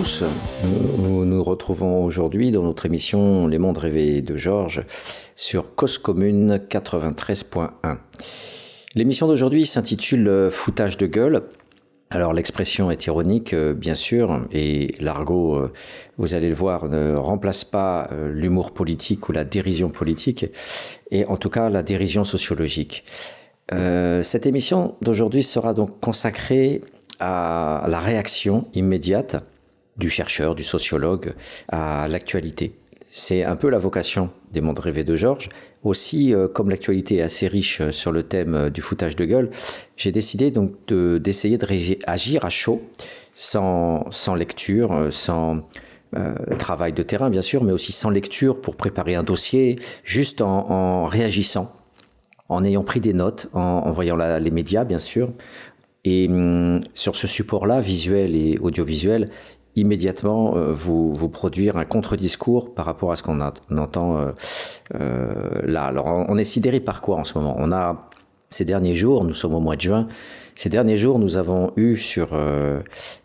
Nous nous retrouvons aujourd'hui dans notre émission Les mondes rêvés de Georges sur Cause Commune 93.1. L'émission d'aujourd'hui s'intitule Foutage de gueule. Alors l'expression est ironique, euh, bien sûr, et l'argot, euh, vous allez le voir, ne remplace pas euh, l'humour politique ou la dérision politique, et en tout cas la dérision sociologique. cette émission d'aujourd'hui sera donc consacrée à la réaction immédiate du chercheur, du sociologue à l'actualité. C'est un peu la vocation des mondes rêvés de Georges. Aussi, euh, comme l'actualité est assez riche euh, sur le thème euh, du foutage de gueule, j'ai décidé donc d'essayer de, à chaud, sans, sans lecture, sans travail de terrain bien sûr, mais aussi sans lecture pour préparer un dossier, juste en, réagissant, en ayant pris des notes, en, voyant les médias bien sûr, et hum, sur ce support-là, visuel et audiovisuel, immédiatement euh, vous, vous produire un contre-discours par rapport à ce qu'on entend euh, euh, là. Alors on est sidéré par quoi en ce moment? On a ces derniers jours, nous sommes au mois de juin, ces derniers jours nous avons eu sur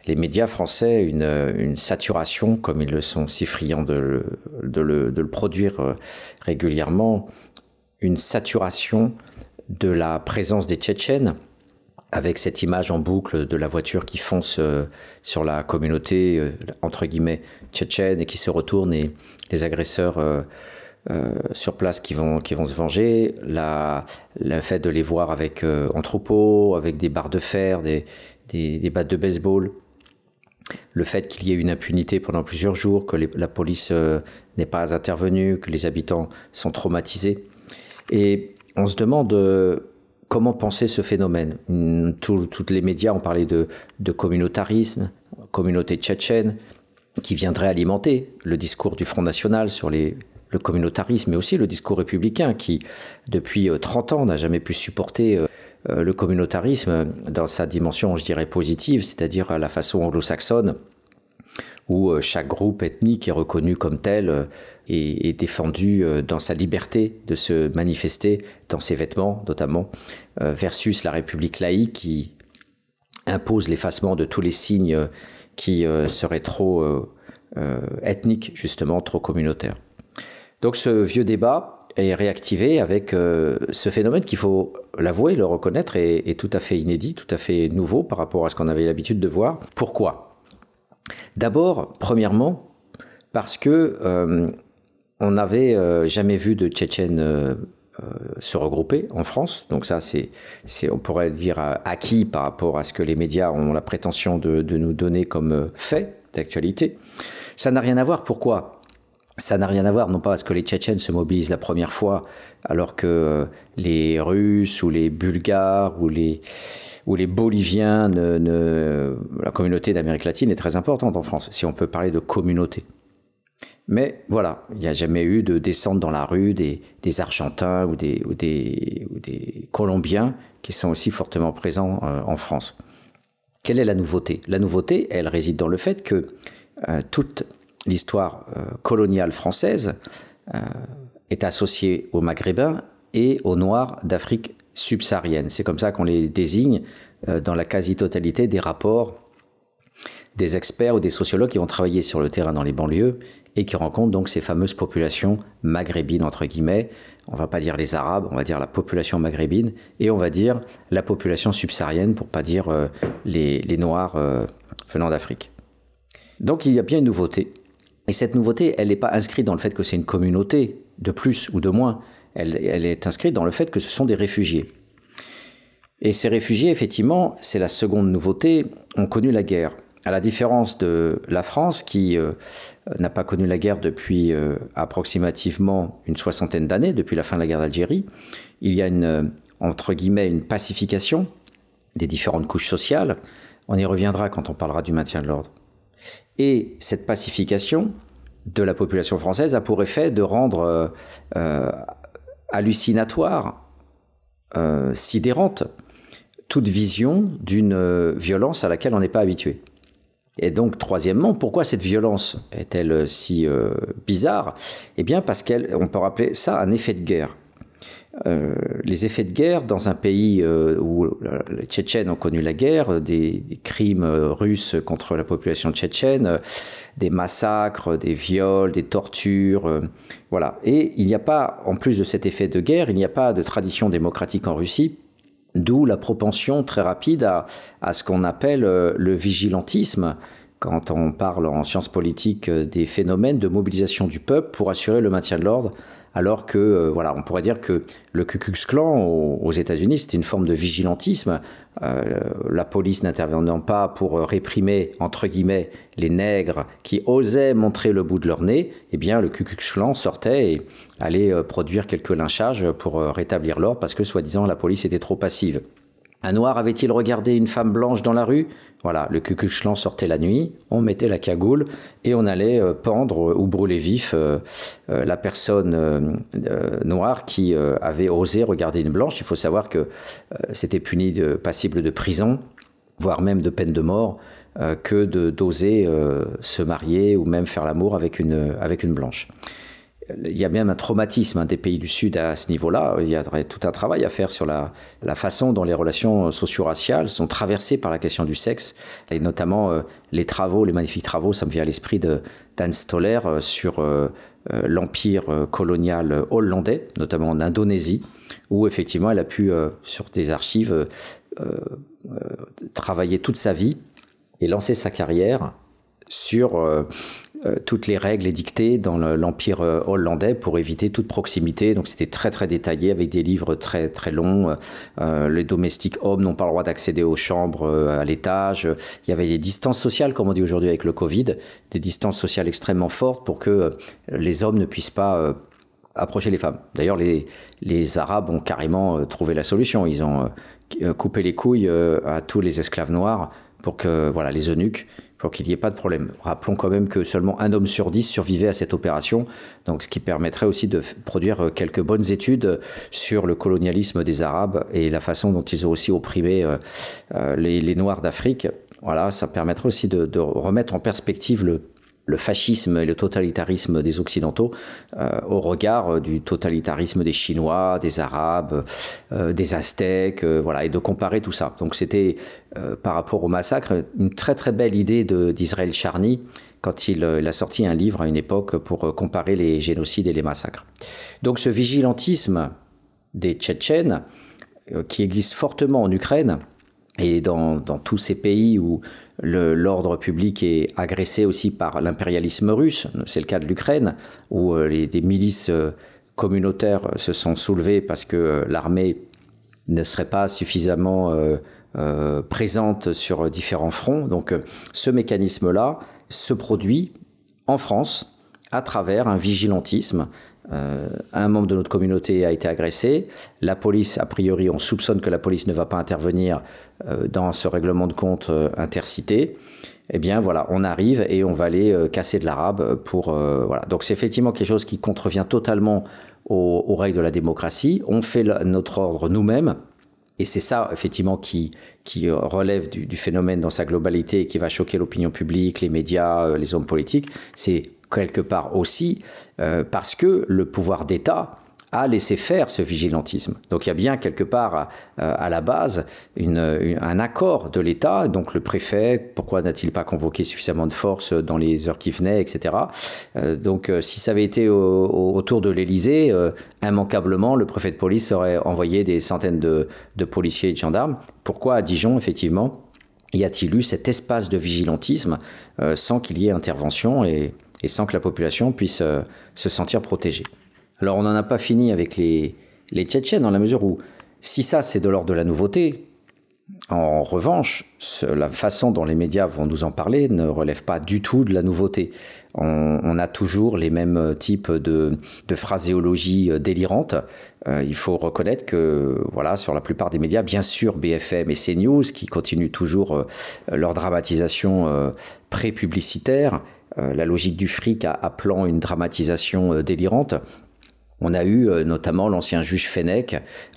les médias français une, saturation, comme ils le sont si friands de le, produire régulièrement, une saturation de la présence des Tchétchènes avec cette image en boucle de la voiture qui fonce euh, sur la communauté, euh, entre guillemets, tchétchène et qui se retourne et les agresseurs euh, sur place qui vont, qui vont se venger, la, le fait de les voir avec en troupeau, avec des barres de fer, des, des, des battes de baseball, le fait qu'il y ait une impunité pendant plusieurs jours, que la police n'est pas intervenue, que les habitants sont traumatisés. Et on se demande comment penser ce phénomène? Tous les médias ont parlé de, communautarisme, communauté tchétchène, qui viendrait alimenter le discours du Front National sur le communautarisme, mais aussi le discours républicain qui, depuis 30 euh, ans, n'a jamais pu supporter euh, euh, le communautarisme dans sa dimension, je dirais, positive, c'est-à-dire à la façon anglo-saxonne, où chaque groupe ethnique est reconnu comme tel et, défendu euh, dans sa liberté de se manifester dans ses vêtements notamment, euh, versus la République laïque qui impose l'effacement de tous les signes euh, qui seraient trop ethniques, justement, trop communautaires. Donc ce vieux débat est réactivé avec ce phénomène qu'il faut l'avouer, le reconnaître, est, tout à fait inédit, tout à fait nouveau par rapport à ce qu'on avait l'habitude de voir. Pourquoi? D'abord, premièrement, parce que on n'avait euh, jamais vu de Tchétchènes euh, euh, se regrouper en France. Donc ça, c'est, on pourrait dire, acquis par rapport à ce que les médias ont la prétention de, nous donner comme fait d'actualité. Ça n'a rien à voir. Pourquoi? Ça n'a rien à voir, non pas parce que les Tchétchènes se mobilisent la première fois, alors que les Russes ou les Bulgares ou les, ou les Boliviens, la communauté d'Amérique latine est très importante en France, si on peut parler de communauté. Mais voilà, il n'y a jamais eu de descente dans la rue des, Argentins ou des, ou, des, Colombiens qui sont aussi fortement présents euh, en France. Quelle est la nouveauté? La nouveauté, elle réside dans le fait que euh, toute l'histoire euh, coloniale française est associée aux Maghrébins et aux Noirs d'Afrique subsaharienne. C'est comme ça qu'on les désigne dans la quasi-totalité des rapports des experts ou des sociologues qui vont travailler sur le terrain dans les banlieues et qui rencontrent donc ces fameuses populations maghrébines, entre guillemets. On va pas dire les Arabes, on va dire la population maghrébine, et on va dire la population subsaharienne, pour pas dire euh, les, Noirs euh, venant d'Afrique. Donc il y a bien une nouveauté. Et cette nouveauté, elle n'est pas inscrite dans le fait que c'est une communauté, de plus ou de moins. Elle, est inscrite dans le fait que ce sont des réfugiés. Et ces réfugiés, effectivement, c'est la seconde nouveauté, ont connu la guerre à la différence de la France qui euh, n'a pas connu la guerre depuis euh, approximativement une soixantaine d'années, depuis la fin de la guerre d'Algérie, il y a une, euh, entre guillemets, une pacification des différentes couches sociales. On y reviendra quand on parlera du maintien de l'ordre. Et cette pacification de la population française a pour effet de rendre hallucinatoire, sidérante, toute vision d'une violence à laquelle on n'est pas habitué. Et donc, troisièmement, pourquoi cette violence est-elle si euh, bizarre? Eh bien, parce qu'on peut rappeler ça un effet de guerre. Les effets de guerre dans un pays où les Tchétchènes ont connu la guerre, des, des crimes russes contre la population tchétchène, des massacres, des viols, des tortures, voilà. Et il n'y a pas, en plus de cet effet de guerre, il n'y a pas de tradition démocratique en Russie D'où la propension très rapide à, à ce qu'on appelle euh, le vigilantisme, quand on parle en sciences politiques euh, des phénomènes de mobilisation du peuple pour assurer le maintien de l'ordre alors que, euh, voilà, on pourrait dire que le Ku Klux Klan aux, États-Unis, c'était une forme de vigilantisme. Euh, la police n'intervenant pas pour réprimer, entre guillemets, les nègres qui osaient montrer le bout de leur nez, eh bien, le Ku Klux Klan sortait et allait euh, produire quelques lynchages pour rétablir l'ordre parce que, soi-disant, la police était trop passive. Un noir avait-il regardé une femme blanche dans la rue? Voilà, le Klan sortait la nuit, on mettait la cagoule et on allait euh, pendre ou brûler vif euh, euh, la personne noire qui avait osé regarder une blanche. Il faut savoir que c'était puni passible de prison, voire même de peine de mort, que d'oser se marier ou même faire l'amour avec une blanche il y a même un traumatisme hein, des pays du Sud à ce niveau-là. Il y a tout un travail à faire sur la, façon dont les relations socio-raciales sont traversées par la question du sexe, et notamment euh, les travaux, les magnifiques travaux, ça me vient à l'esprit d'Anne Stoller euh, sur euh, l'empire colonial hollandais, notamment en Indonésie, où effectivement elle a pu, sur des archives, travailler toute sa vie et lancer sa carrière sur euh, toutes les règles édictées dans l'Empire euh, hollandais pour éviter toute proximité. Donc c'était très très détaillé avec des livres très très longs. Euh, les domestiques hommes n'ont pas le droit d'accéder aux chambres à l'étage. Il y avait des distances sociales, comme on dit aujourd'hui avec le Covid, des distances sociales extrêmement fortes pour que les hommes ne puissent pas approcher les femmes. D'ailleurs, les, les Arabes ont carrément trouvé la solution. Ils ont coupé les couilles à tous les esclaves noirs pour que voilà les eunuques pour qu'il n'y ait pas de problème. Rappelons quand même que seulement un homme sur dix survivait à cette opération, donc ce qui permettrait aussi de produire quelques bonnes études sur le colonialisme des Arabes et la façon dont ils ont aussi opprimé euh, euh, les, Noirs d'Afrique. Voilà, ça permettrait aussi de remettre en perspective le le fascisme et le totalitarisme des Occidentaux euh, au regard euh, du totalitarisme des Chinois, des Arabes, euh, des Aztèques, voilà, et de comparer tout ça. Donc c'était par rapport au massacre une très très belle idée d'Israël Charny quand il, il, a sorti un livre à une époque pour comparer les génocides et les massacres. Donc ce vigilantisme des Tchétchènes qui existe fortement en Ukraine et dans, dans tous ces pays où l'ordre public est agressé aussi par l'impérialisme russe. C'est le cas de l'Ukraine, où euh, des milices euh, communautaires se sont soulevées parce que euh, l'armée ne serait pas suffisamment présente sur différents fronts. Donc ce mécanisme-là se produit en France à travers un vigilantisme euh, un membre de notre communauté a été agressé. La police, a priori, on soupçonne que la police ne va pas intervenir euh, dans ce règlement de compte euh, intercité. Eh bien, voilà, on arrive et on va aller casser de l'arabe pour voilà. Donc, c'est effectivement quelque chose qui contrevient totalement aux, règles de la démocratie. On fait notre ordre nous-mêmes. Et c'est ça, effectivement, qui, relève du, du, phénomène dans sa globalité et qui va choquer l'opinion publique, les médias, les hommes politiques. C'est quelque part aussi euh, parce que le pouvoir d'État a laissé faire ce vigilantisme. Donc il y a bien quelque part euh, à, la base un accord de l'État. Donc le préfet, pourquoi n'a-t-il pas convoqué suffisamment de forces dans les heures qui venaient, etc. Euh, donc si ça avait été autour de l'Élysée, immanquablement le préfet de police aurait envoyé des centaines de, de policiers et de gendarmes. Pourquoi à Dijon, effectivement, y a-t-il eu cet espace de vigilantisme sans qu'il y ait intervention et et sans que la population puisse euh, se sentir protégée. Alors on n'en a pas fini avec les, Tchétchènes dans la mesure où si ça c'est de l'ordre de la nouveauté, en revanche, la façon dont les médias vont nous en parler ne relève pas du tout de la nouveauté. On, a toujours les mêmes types de, de phraséologie euh, délirantes. Euh, il faut reconnaître que, voilà, sur la plupart des médias, bien sûr, BFM et CNews, qui continuent toujours leur dramatisation pré-publicitaire, euh, la logique du fric appelant une dramatisation euh, délirante. On a eu euh, notamment l'ancien juge Fenech,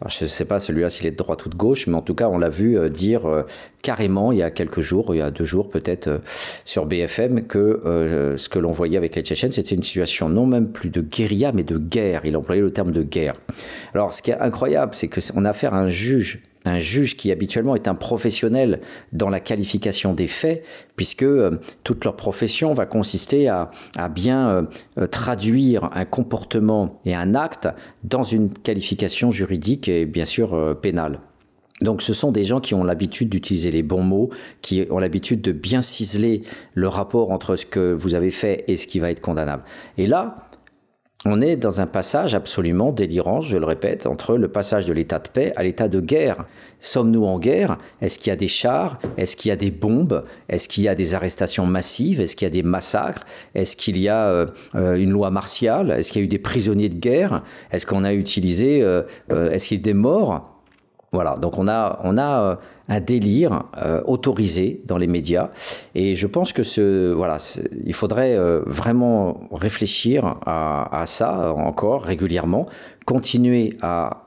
je ne sais pas celui-là s'il est de droite ou de gauche, mais en tout cas on l'a vu euh, dire euh, carrément il y a quelques jours, il y a deux jours peut-être sur BFM, que ce que l'on voyait avec les Tchétchènes, c'était une situation non même plus de guérilla, mais de guerre. Il employait le terme de guerre. Alors ce qui est incroyable, c'est qu'on a affaire à un juge un juge qui habituellement est un professionnel dans la qualification des faits, puisque euh, toute leur profession va consister à, bien euh, euh, traduire un comportement et un acte dans une qualification juridique et bien sûr pénale. Donc ce sont des gens qui ont l'habitude d'utiliser les bons mots, qui ont l'habitude de bien ciseler le rapport entre ce que vous avez fait et ce qui va être condamnable. Et là, on est dans un passage absolument délirant, je le répète, entre le passage de l'état de paix à l'état de guerre. Sommes-nous en guerre? Est-ce qu'il y a des chars? Est-ce qu'il y a des bombes? Est-ce qu'il y a des arrestations massives? Est-ce qu'il y a des massacres? Est-ce qu'il y a euh, euh, une loi martiale? Est-ce qu'il y a eu des prisonniers de guerre? Est-ce qu'on a utilisé euh, Est-ce qu'il y a des morts? Voilà, donc on a, on a un délire euh, autorisé dans les médias, et je pense que ce, voilà, il faudrait euh, vraiment réfléchir à, à, ça encore régulièrement, continuer à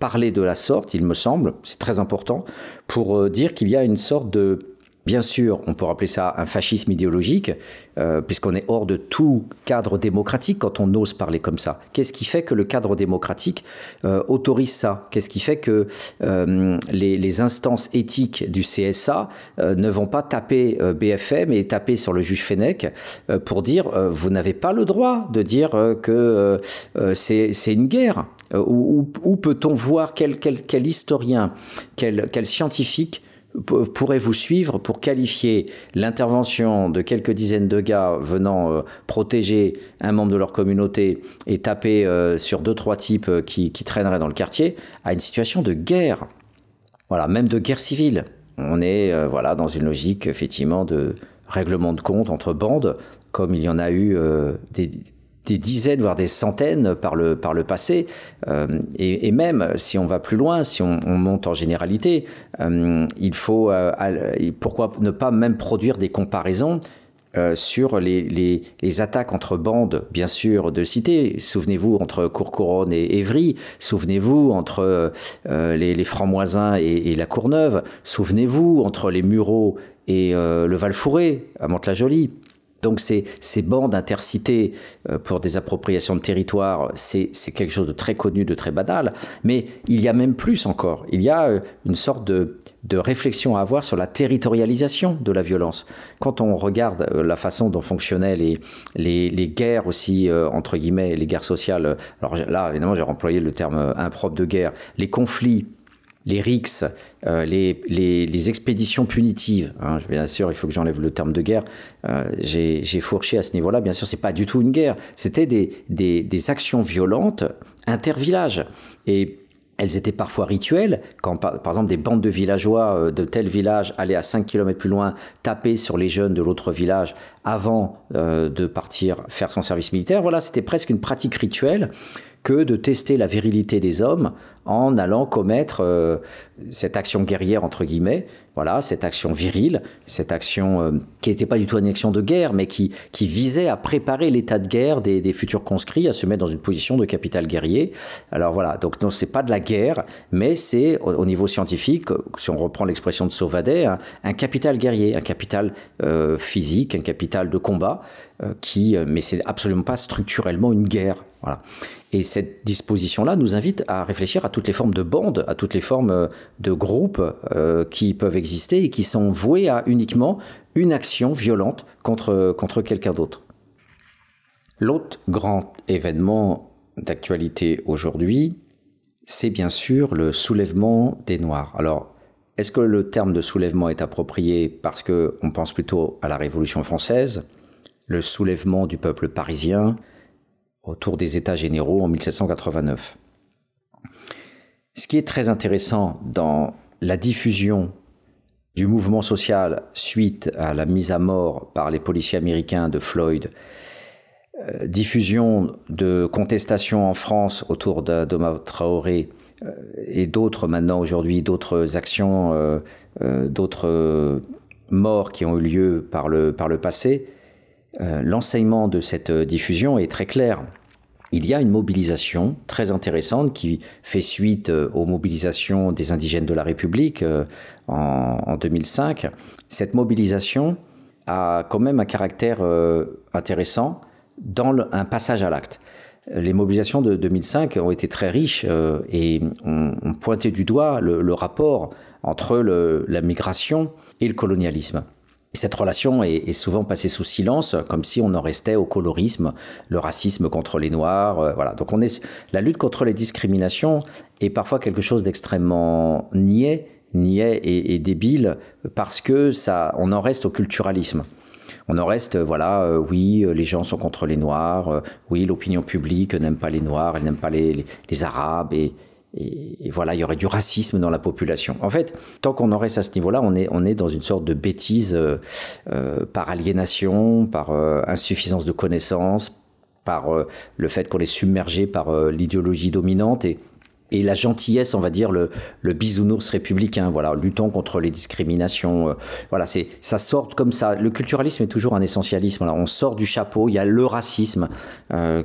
parler de la sorte, il me semble, c'est très important, pour dire qu'il y a une sorte de Bien sûr, on peut rappeler ça un fascisme idéologique, euh, puisqu'on est hors de tout cadre démocratique quand on ose parler comme ça. Qu'est-ce qui fait que le cadre démocratique euh, autorise ça? Qu'est-ce qui fait que euh, les, instances éthiques du CSA ne vont pas taper BFM et taper sur le juge Fenech pour dire vous n'avez pas le droit de dire que c'est une guerre Où, peut-on voir quel, historien, quel scientifique pourrait vous suivre pour qualifier l'intervention de quelques dizaines de gars venant euh, protéger un membre de leur communauté et taper euh, sur deux trois types euh, qui, traîneraient dans le quartier à une situation de guerre. Voilà, même de guerre civile. On est voilà dans une logique effectivement de règlement de compte entre bandes, comme il y en a eu des des dizaines, voire des centaines par le, par le passé. Euh, et, même si on va plus loin, si on, monte en généralité, euh, il faut, euh, pourquoi ne pas même produire des comparaisons sur les, attaques entre bandes, bien sûr, de cités. Souvenez-vous entre Courcouronne et Évry. Souvenez-vous entre les, les et, la Courneuve. Souvenez-vous entre les Mureaux et le Val-Fouré à Mantes-la-Jolie. Donc ces, bandes intercités euh, pour des appropriations de territoire, c'est quelque chose de très connu, de très banal. Mais il y a même plus encore. Il y a euh, une sorte de, de réflexion à avoir sur la territorialisation de la violence. Quand on regarde euh, la façon dont fonctionnaient les, les, les guerres aussi, entre guillemets, les guerres sociales, alors là, évidemment, j'ai employé le terme impropre de guerre, les conflits les rixes, euh, les, les, expéditions punitives. Hein, bien sûr, il faut que j'enlève le terme de guerre. Euh, j'ai fourché à ce niveau-là. Bien sûr, c'est pas du tout une guerre. C'était des, des, actions violentes inter-villages. Et elles étaient parfois rituelles, quand par, exemple des bandes de villageois euh, de tel village allaient à 5 km plus loin taper sur les jeunes de l'autre village avant de partir faire son service militaire. Voilà, c'était presque une pratique rituelle que de tester la virilité des hommes en allant commettre euh, cette action guerrière, entre guillemets, voilà, cette action virile, cette action euh, qui n'était pas du tout une action de guerre, mais qui, visait à préparer l'état de guerre des, futurs conscrits à se mettre dans une position de capital guerrier. Alors voilà, donc non, c'est pas de la guerre, mais c'est au, niveau scientifique, si on reprend l'expression de Sauvadet, un, capital guerrier, un capital euh, physique, un capital de combat, qui, mais c'est absolument pas structurellement une guerre. Voilà. Et cette disposition-là nous invite à réfléchir à toutes les formes de bandes, à toutes les formes euh, de groupes euh, qui peuvent exister et qui sont voués à uniquement une action violente contre, contre quelqu'un d'autre. L'autre grand événement d'actualité aujourd'hui, c'est bien sûr le soulèvement des Noirs. Alors, est-ce que le terme de soulèvement est approprié parce qu'on pense plutôt à la Révolution française, le soulèvement du peuple parisien, autour des États généraux en 1789. Ce qui est très intéressant dans la diffusion du mouvement social suite à la mise à mort par les policiers américains de Floyd, euh, diffusion de contestations en France autour d'Adoma Traoré euh, et d'autres maintenant aujourd'hui, d'autres actions, euh, d'autres morts qui ont eu lieu par le, par le passé, l'enseignement de cette diffusion est très clair il y a une mobilisation très intéressante qui fait suite euh, aux mobilisations des indigènes de la République euh, en, 2005. Cette mobilisation a quand même un caractère euh, intéressant dans un passage à l'acte. Les mobilisations de 2005 ont été très riches et ont, pointé du doigt le, rapport entre la migration et le colonialisme. Cette relation est, souvent passée sous silence, comme si on en restait au colorisme, le racisme contre les Noirs. Euh, voilà. Donc on est la lutte contre les discriminations est parfois quelque chose d'extrêmement niais, et, débile, parce que ça, on en reste au culturalisme. On en reste, voilà, euh, oui, les gens sont contre les Noirs, euh, oui, l'opinion publique n'aime pas les Noirs, elle n'aime pas les, les Arabes, et, et, voilà, il y aurait du racisme dans la population. En fait, tant qu'on en reste à ce niveau-là, on est, dans une sorte de bêtise euh, euh, par aliénation, par euh, insuffisance de connaissances, par le fait qu'on est submergé par l'idéologie dominante et, la gentillesse, on va dire, le, bisounours républicain, voilà, luttons contre les discriminations. voilà, c'est, ça sort comme ça. Le culturalisme est toujours un essentialisme. on sort du chapeau, il y a le racisme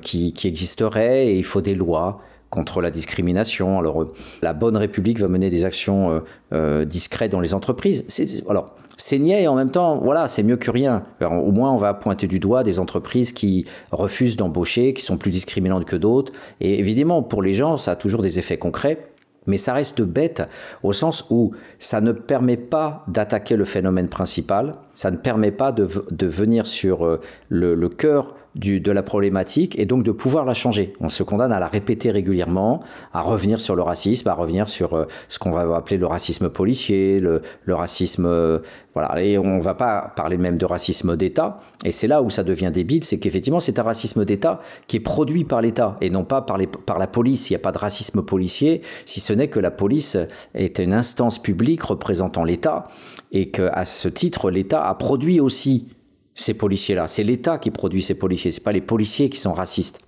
qui existerait et il faut des lois contre la discrimination. Alors, euh, la bonne République va mener des actions euh, euh, discrètes dans les entreprises. Alors, c'est niais et en même temps, voilà, c'est mieux que rien. au moins, on va pointer du doigt des entreprises qui refusent d'embaucher, qui sont plus discriminantes que d'autres. Et évidemment, pour les gens, ça a toujours des effets concrets. Mais ça reste bête au sens où ça ne permet pas d'attaquer le phénomène principal, ça ne permet pas de, venir sur le, le cœur de la problématique et donc de pouvoir la changer. On se condamne à la répéter régulièrement, à revenir sur le racisme, à revenir sur euh, ce qu'on va appeler le racisme policier, le, racisme... Euh, voilà, et on va pas parler même de racisme d'État. Et c'est là où ça devient débile, c'est qu'effectivement c'est un racisme d'État qui est produit par l'État et non pas par, les, par la police. Il n'y a pas de racisme policier, si ce n'est que la police est une instance publique représentant l'État et qu'à ce titre l'État a produit aussi ces policiers-là. C'est l'État qui produit ces policiers, ce pas les policiers qui sont racistes.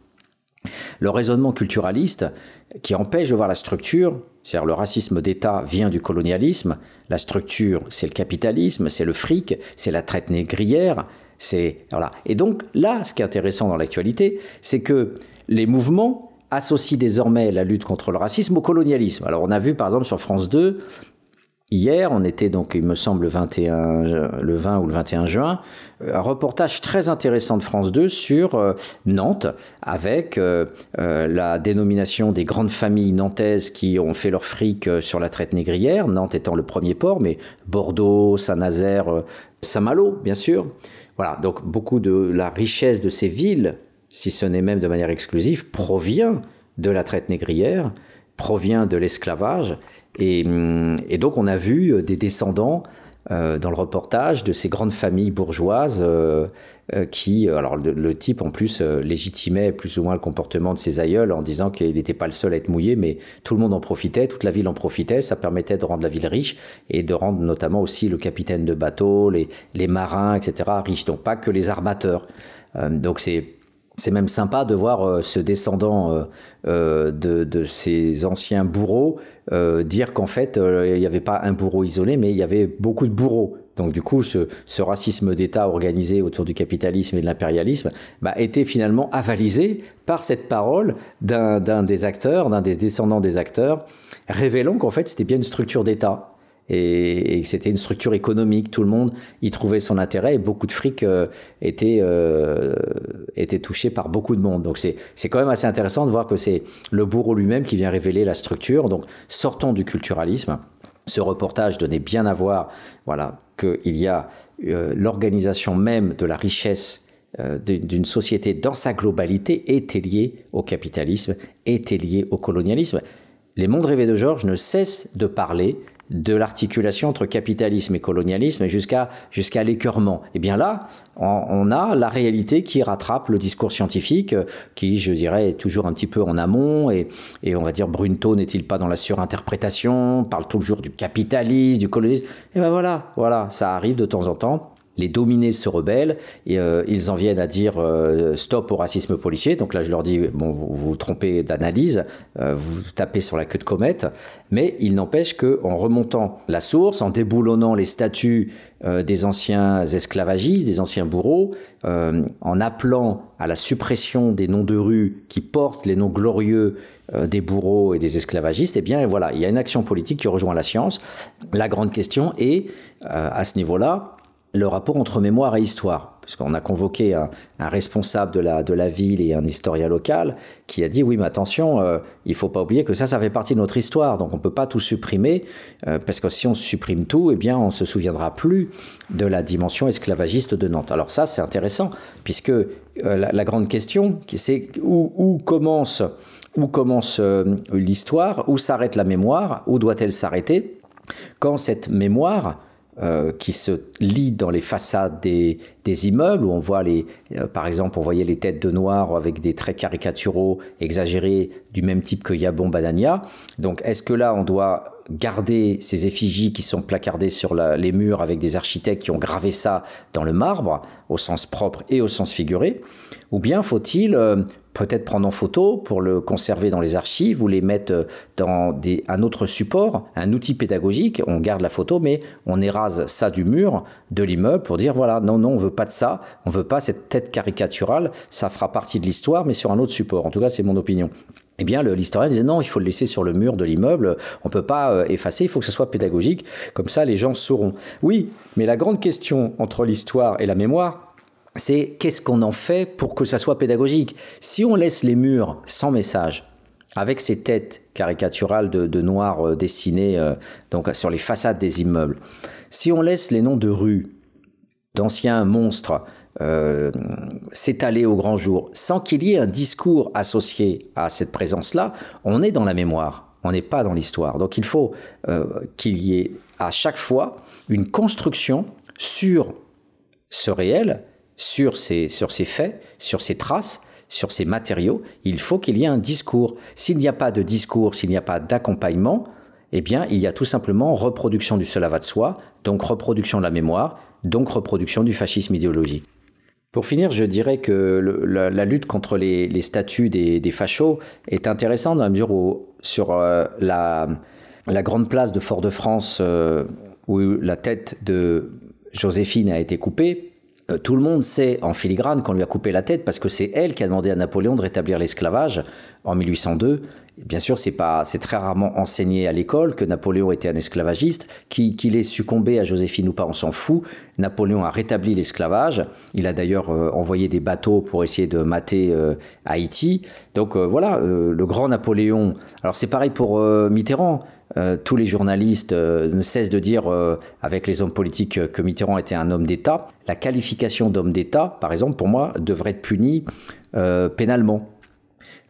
Le raisonnement culturaliste qui empêche de voir la structure, c'est-à-dire le racisme d'État vient du colonialisme, la structure c'est le capitalisme, c'est le fric, c'est la traite négrière, c'est voilà. Et donc là, ce qui est intéressant dans l'actualité, c'est que les mouvements associent désormais la lutte contre le racisme au colonialisme. Alors on a vu par exemple sur France 2 Hier, on était donc, il me semble, le, 21, le 20 ou le 21 juin, un reportage très intéressant de France 2 sur euh, Nantes, avec euh, euh, la dénomination des grandes familles nantaises qui ont fait leur fric sur la traite négrière, Nantes étant le premier port, mais Bordeaux, Saint-Nazaire, Saint-Malo, bien sûr. Voilà, donc beaucoup de la richesse de ces villes, si ce n'est même de manière exclusive, provient de la traite négrière, provient de l'esclavage Hum, et, donc on a vu euh, des descendants euh, dans le reportage de ces grandes familles bourgeoises euh, qui, alors le, type en plus légitimait plus ou moins le comportement de ses aïeuls en disant qu'il n'était pas le seul à être mouillé, mais tout le monde en profitait, toute la ville en profitait, ça permettait de rendre la ville riche et de rendre notamment aussi le capitaine de bateau, les, les marins, etc. riches, donc pas que les armateurs. donc c'est c'est même sympa de voir euh, ce descendant euh, euh, de, ces anciens bourreaux dire qu'en fait, il n'y avait pas un bourreau isolé, mais il y avait beaucoup de bourreaux. Donc du coup, ce, racisme d'État organisé autour du capitalisme et de l'impérialisme bah, était finalement avalisé par cette parole d'un des acteurs, d'un des descendants des acteurs, révélant qu'en fait, c'était bien une structure d'État et, c'était une structure économique. Tout le monde y trouvait son intérêt et beaucoup de fric euh, était, euh, était touché par beaucoup de monde. Donc c'est quand même assez intéressant de voir que c'est le bourreau lui-même qui vient révéler la structure. Donc sortons du culturalisme. Ce reportage donnait bien à voir voilà, qu'il y a euh, l'organisation même de la richesse d'une société dans sa globalité était liée au capitalisme, était liée au colonialisme. Les mondes rêvés de Georges ne cessent de parler de l'articulation entre capitalisme et colonialisme jusqu'à jusqu'à l'écœurement. Et eh bien là, on, a la réalité qui rattrape le discours scientifique, euh, qui, je dirais, est toujours un petit peu en amont. Et, et on va dire, Brunto n'est-il pas dans la surinterprétation Parle toujours du capitalisme, du colonialisme? Et ben voilà, voilà, ça arrive de temps en temps. Les dominés se rebellent et euh, ils en viennent à dire euh, stop au racisme policier. Donc là, je leur dis bon, vous vous trompez d'analyse, euh, vous tapez sur la queue de comète, mais il n'empêche que en remontant la source, en déboulonnant les statuts des anciens esclavagistes, des anciens bourreaux, en appelant à la suppression des noms de rue qui portent les noms glorieux des bourreaux et des esclavagistes, eh bien voilà, il y a une action politique qui rejoint la science. La grande question est, à ce niveau-là, le rapport entre mémoire et histoire. Puisqu'on a convoqué un, responsable de la, ville et un historien local qui a dit oui, mais attention, euh, il ne faut pas oublier que ça, ça fait partie de notre histoire. Donc on ne peut pas tout supprimer, euh, parce que si on supprime tout, eh bien on ne se souviendra plus de la dimension esclavagiste de Nantes. Alors ça, c'est intéressant, puisque euh, la, grande question, c'est où commence l'histoire, où s'arrête la mémoire, où doit-elle s'arrêter? Quand cette mémoire euh, qui se lit dans les façades des, des immeubles, où on voit les, euh, par exemple, on voyait les têtes de noir avec des traits caricaturaux exagérés du même type que Yabon Badania. Donc, est-ce que là, on doit garder ces effigies qui sont placardées sur les murs avec des architectes qui ont gravé ça dans le marbre, au sens propre et au sens figuré? Ou bien faut-il euh, peut-être prendre en photo pour le conserver dans les archives ou les mettre euh, dans un autre support, un outil pédagogique. On garde la photo, mais on érase ça du mur de l'immeuble pour dire voilà, non, non, on veut pas de ça, on veut pas cette tête caricaturale, ça fera partie de l'histoire, mais sur un autre support. En tout cas, c'est mon opinion. Eh bien, l'historien disait non, il faut le laisser sur le mur de l'immeuble, on ne peut pas euh, effacer, il faut que ce soit pédagogique, comme ça les gens sauront. Oui, mais la grande question entre l'histoire et la mémoire, c'est qu'est-ce qu'on en fait pour que ça soit pédagogique. Si on laisse les murs sans message, avec ces têtes caricaturales de, noirs euh, dessinées euh, donc sur les façades des immeubles, si on laisse les noms de rues, d'anciens monstres euh, s'étaler au grand jour, sans qu'il y ait un discours associé à cette présence-là, on est dans la mémoire, on n'est pas dans l'histoire. Donc il faut qu'il y ait à chaque fois une construction sur ce réel sur ces, sur ces faits, sur ces traces, sur ces matériaux, il faut qu'il y ait un discours. S'il n'y a pas de discours, s'il n'y a pas d'accompagnement, eh bien, il y a tout simplement reproduction du cela va de soi, donc reproduction de la mémoire, donc reproduction du fascisme idéologique. Pour finir, je dirais que la, lutte contre les, statuts des, des, fachos est intéressante dans la mesure où sur euh, la, la, grande place de Fort-de-France, euh, où la tête de Joséphine a été coupée, euh, tout le monde sait en filigrane qu'on lui a coupé la tête parce que c'est elle qui a demandé à Napoléon de rétablir l'esclavage en 1802. Bien sûr, c'est pas, c'est très rarement enseigné à l'école que Napoléon était un esclavagiste, qu'il ait succombé à Joséphine ou pas, on s'en fout. Napoléon a rétabli l'esclavage. Il a d'ailleurs euh, envoyé des bateaux pour essayer de mater euh, Haïti. Donc voilà, le grand Napoléon. Alors c'est pareil pour Mitterrand. Euh, tous les journalistes euh, ne cessent de dire, euh, avec les hommes politiques, que Mitterrand était un homme d'État. La qualification d'homme d'État, par exemple, pour moi, devrait être punie pénalement.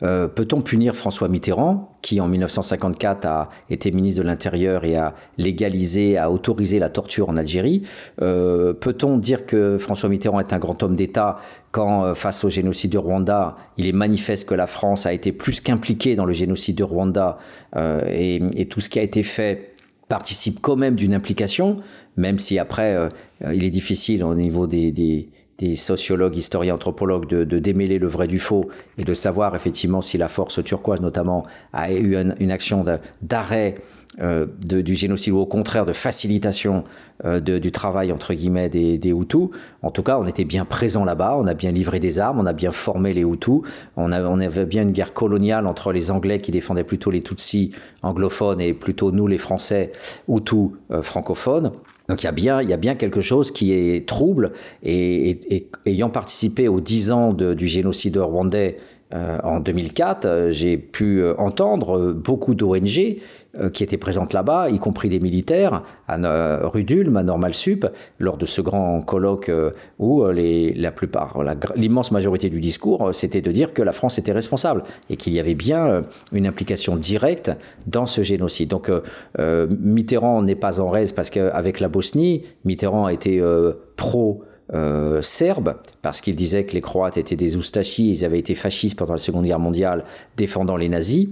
Euh, peut-on punir François Mitterrand, qui en 1954 a été ministre de l'Intérieur et a légalisé, a autorisé la torture en Algérie euh, Peut-on dire que François Mitterrand est un grand homme d'État quand, euh, face au génocide de Rwanda, il est manifeste que la France a été plus qu'impliquée dans le génocide de Rwanda et, tout ce qui a été fait participe quand même d'une implication, même si après, il est difficile au niveau des sociologues, historiens, anthropologues de, démêler le vrai du faux et de savoir effectivement si la force turquoise notamment a eu une, action d'arrêt euh, du génocide ou au contraire de facilitation euh, du travail entre guillemets des, des, Hutus. En tout cas, on était bien présent là-bas, on a bien livré des armes, on a bien formé les Hutus, on, on avait bien une guerre coloniale entre les Anglais qui défendaient plutôt les Tutsis anglophones et plutôt nous les Français Hutus euh, francophones. Donc il y a bien, il y a bien quelque chose qui est trouble. Et, ayant participé aux 10 ans du génocide rwandais euh, en 2004, euh, j'ai pu euh, entendre beaucoup d'ONG qui étaient présentes là-bas, y compris des militaires, à rue d'Ulm, à Normal Sup, lors de ce grand colloque où les, la plupart, l'immense majorité du discours, c'était de dire que la France était responsable et qu'il y avait bien une implication directe dans ce génocide. Donc Mitterrand n'est pas en reste parce qu'avec la Bosnie, Mitterrand a été pro- euh, serbe, parce qu'il disait que les Croates étaient des oustachis, ils avaient été fascistes pendant la Seconde Guerre mondiale, défendant les nazis.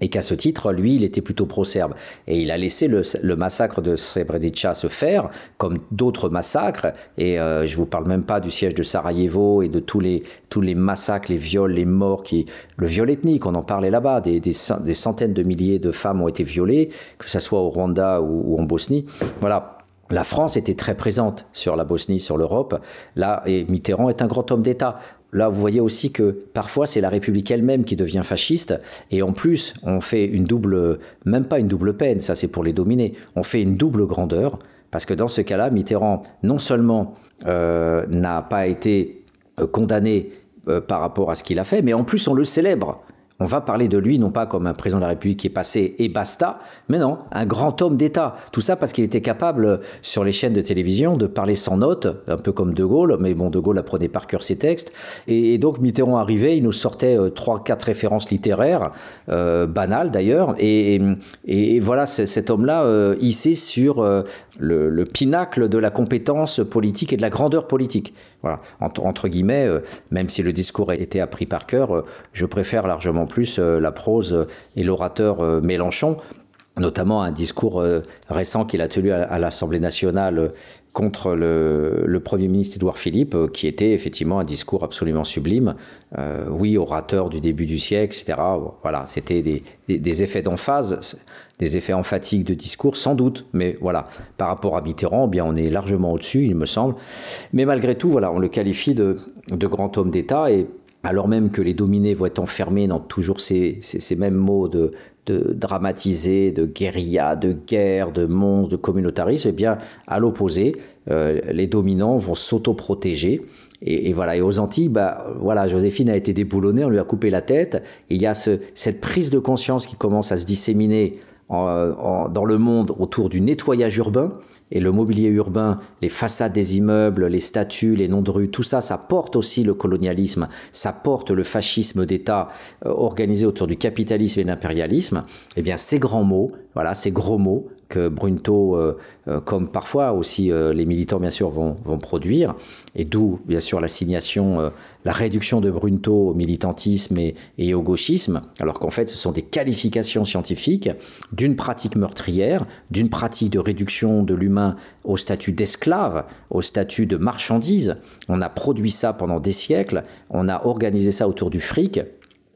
Et qu'à ce titre, lui, il était plutôt pro-serbe. Et il a laissé le, massacre de Srebrenica se faire, comme d'autres massacres, et euh, je ne vous parle même pas du siège de Sarajevo et de tous les, tous les massacres, les viols, les morts, qui, le viol ethnique, on en parlait là-bas, des, des, centaines de milliers de femmes ont été violées, que ce soit au Rwanda ou, ou en Bosnie. Voilà, la France était très présente sur la Bosnie, sur l'Europe. Là, et Mitterrand est un grand homme d'État. Là, vous voyez aussi que parfois c'est la République elle-même qui devient fasciste, et en plus, on fait une double, même pas une double peine, ça c'est pour les dominer, on fait une double grandeur, parce que dans ce cas-là, Mitterrand, non seulement euh, n'a pas été euh, condamné euh, par rapport à ce qu'il a fait, mais en plus on le célèbre on va parler de lui non pas comme un président de la République qui est passé et basta, mais non, un grand homme d'État. Tout ça parce qu'il était capable, sur les chaînes de télévision, de parler sans notes, un peu comme De Gaulle, mais bon, De Gaulle apprenait par cœur ses textes. Et, donc Mitterrand arrivait, il nous sortait euh, trois, quatre références littéraires, euh, banales d'ailleurs, et, voilà, cet homme-là euh, hissé sur le, pinacle de la compétence politique et de la grandeur politique. Voilà, entre, guillemets, euh, même si le discours a été appris par cœur, euh, je préfère largement plus euh, la prose et l'orateur Mélenchon, notamment un discours récent qu'il a tenu à, l'Assemblée nationale contre le, Premier ministre Édouard Philippe, qui était effectivement un discours absolument sublime. oui, orateur du début du siècle, etc. Voilà, c'était des, des effets d'emphase des effets emphatiques de discours, sans doute, mais voilà, par rapport à Mitterrand, eh bien on est largement au-dessus, il me semble. Mais malgré tout, voilà, on le qualifie de, grand homme d'État, et alors même que les dominés vont être enfermés dans toujours ces, ces, mêmes mots de, de dramatiser, de guérilla, de guerre, de monstre, de communautarisme, eh bien, à l'opposé, euh, les dominants vont s'autoprotéger. Et, et, voilà. Et aux Antilles, bah, voilà, Joséphine a été déboulonnée, on lui a coupé la tête. il y a ce, cette prise de conscience qui commence à se disséminer dans le monde autour du nettoyage urbain. Et le mobilier urbain, les façades des immeubles, les statues, les noms de rue, tout ça, ça porte aussi le colonialisme, ça porte le fascisme d'État euh, organisé autour du capitalisme et de l'impérialisme. Eh bien, ces grands mots, voilà, ces gros mots, que Brunto, euh, euh, comme parfois aussi euh, les militants bien sûr vont, produire, et d'où bien sûr l'assignation, la réduction de Brunto au militantisme et, au gauchisme, alors qu'en fait ce sont des qualifications scientifiques d'une pratique meurtrière, d'une pratique de réduction de l'humain au statut d'esclave, au statut de marchandise. On a produit ça pendant des siècles, on a organisé ça autour du fric,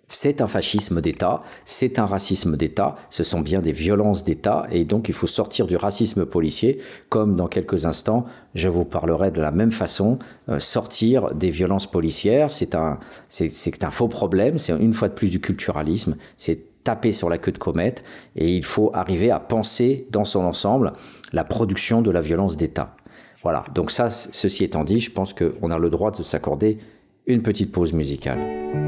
c'est un fascisme d'État, c'est un racisme d'État, ce sont bien des violences d'État, et donc il faut sortir du racisme policier, comme dans quelques instants, je vous parlerai de la même façon, euh, sortir des violences policières, c'est un, c'est, un faux problème, c'est une fois de plus du culturalisme, c'est taper sur la queue de comète, et il faut arriver à penser dans son ensemble la production de la violence d'État. Voilà, donc ça, ceci étant dit, je pense qu'on a le droit de s'accorder une petite pause musicale.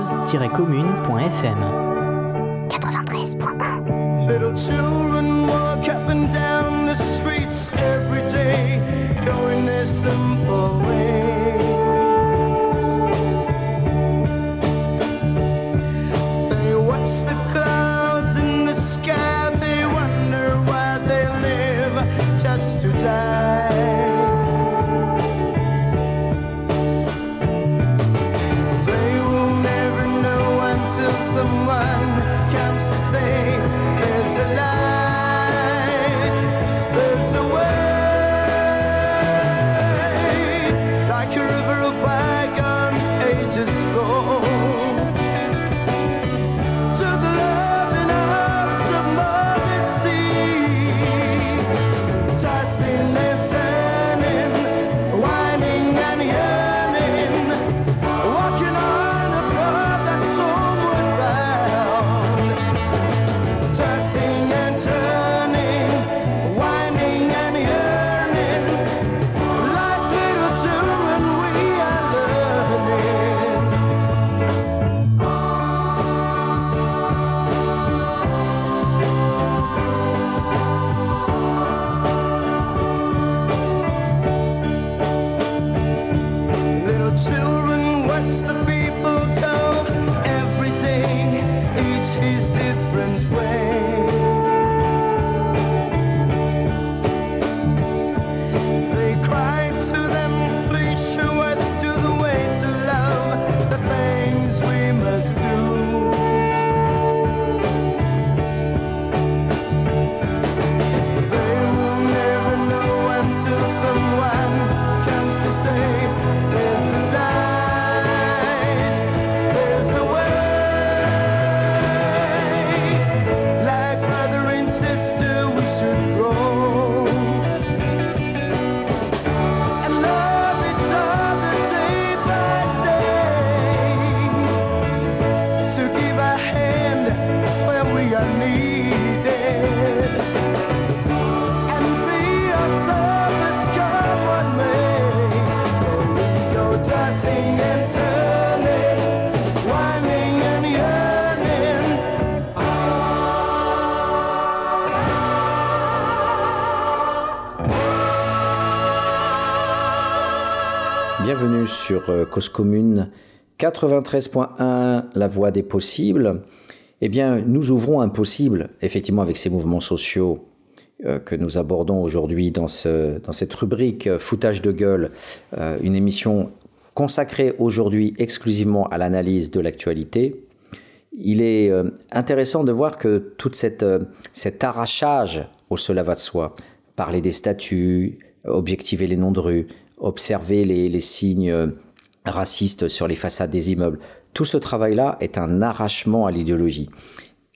cause-commune.fm Cause Commune 93.1, la voie des possibles. Eh bien, nous ouvrons un possible, effectivement, avec ces mouvements sociaux euh, que nous abordons aujourd'hui dans, ce, dans cette rubrique euh, Foutage de gueule, une émission consacrée aujourd'hui exclusivement à l'analyse de l'actualité. Il est intéressant de voir que tout cet arrachage au cela va de soi, parler des statuts, objectiver les noms de rue, observer les, signes euh, racistes sur les façades des immeubles. Tout ce travail-là est un arrachement à l'idéologie.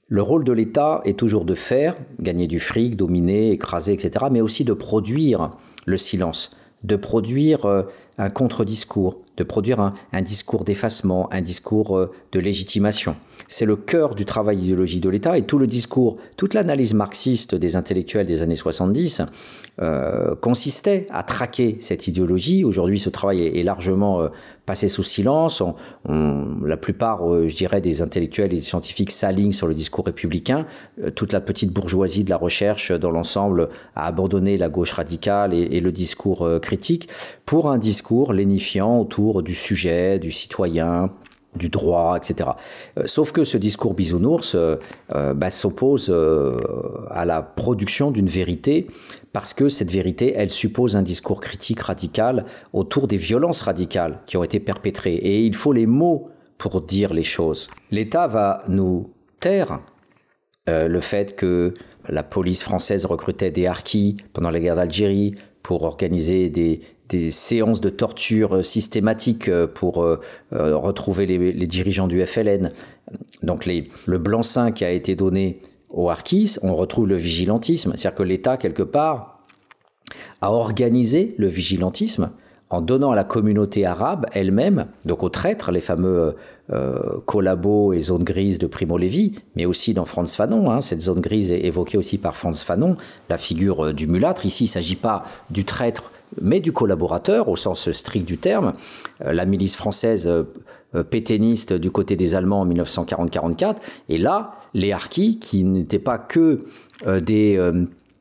Le rôle de l'État est toujours de faire, gagner du fric, dominer, écraser, etc., mais aussi de produire le silence, de produire euh, un contre-discours, de produire un, discours d'effacement, un discours euh, de légitimation. C'est le cœur du travail idéologique de l'État et tout le discours, toute l'analyse marxiste des intellectuels des années 70 euh, consistait à traquer cette idéologie. Aujourd'hui, ce travail est, largement passé sous silence. la plupart, euh, je dirais, des intellectuels et des scientifiques s'alignent sur le discours républicain. toute la petite bourgeoisie de la recherche, dans l'ensemble, a abandonné la gauche radicale et, le discours critique pour un discours lénifiant autour du sujet, du citoyen, du droit, etc. Euh, sauf que ce discours bisounours euh, euh, bah, s'oppose à la production d'une vérité parce que cette vérité, elle suppose un discours critique radical autour des violences radicales qui ont été perpétrées. Et il faut les mots pour dire les choses. L'État va nous taire le fait que la police française recrutait des harkis pendant la guerre d'Algérie pour organiser des, séances de torture systématiques euh, pour euh, euh, retrouver les, dirigeants du FLN. Donc le blanc-seing qui a été donné aux Harkis, on retrouve le vigilantisme. C'est-à-dire que l'État, quelque part, a organisé le vigilantisme en donnant à la communauté arabe elle-même, donc aux traîtres, les fameux collabos et zones grises de Primo Levi, mais aussi dans Franz Fanon, hein, cette zone grise est évoquée aussi par Franz Fanon, la figure du mulâtre. Ici, il ne s'agit pas du traître mais du collaborateur au sens strict du terme. Euh, la milice française euh, euh, du côté des Allemands en 1940-44, et là, les harkis, qui n'étaient pas que des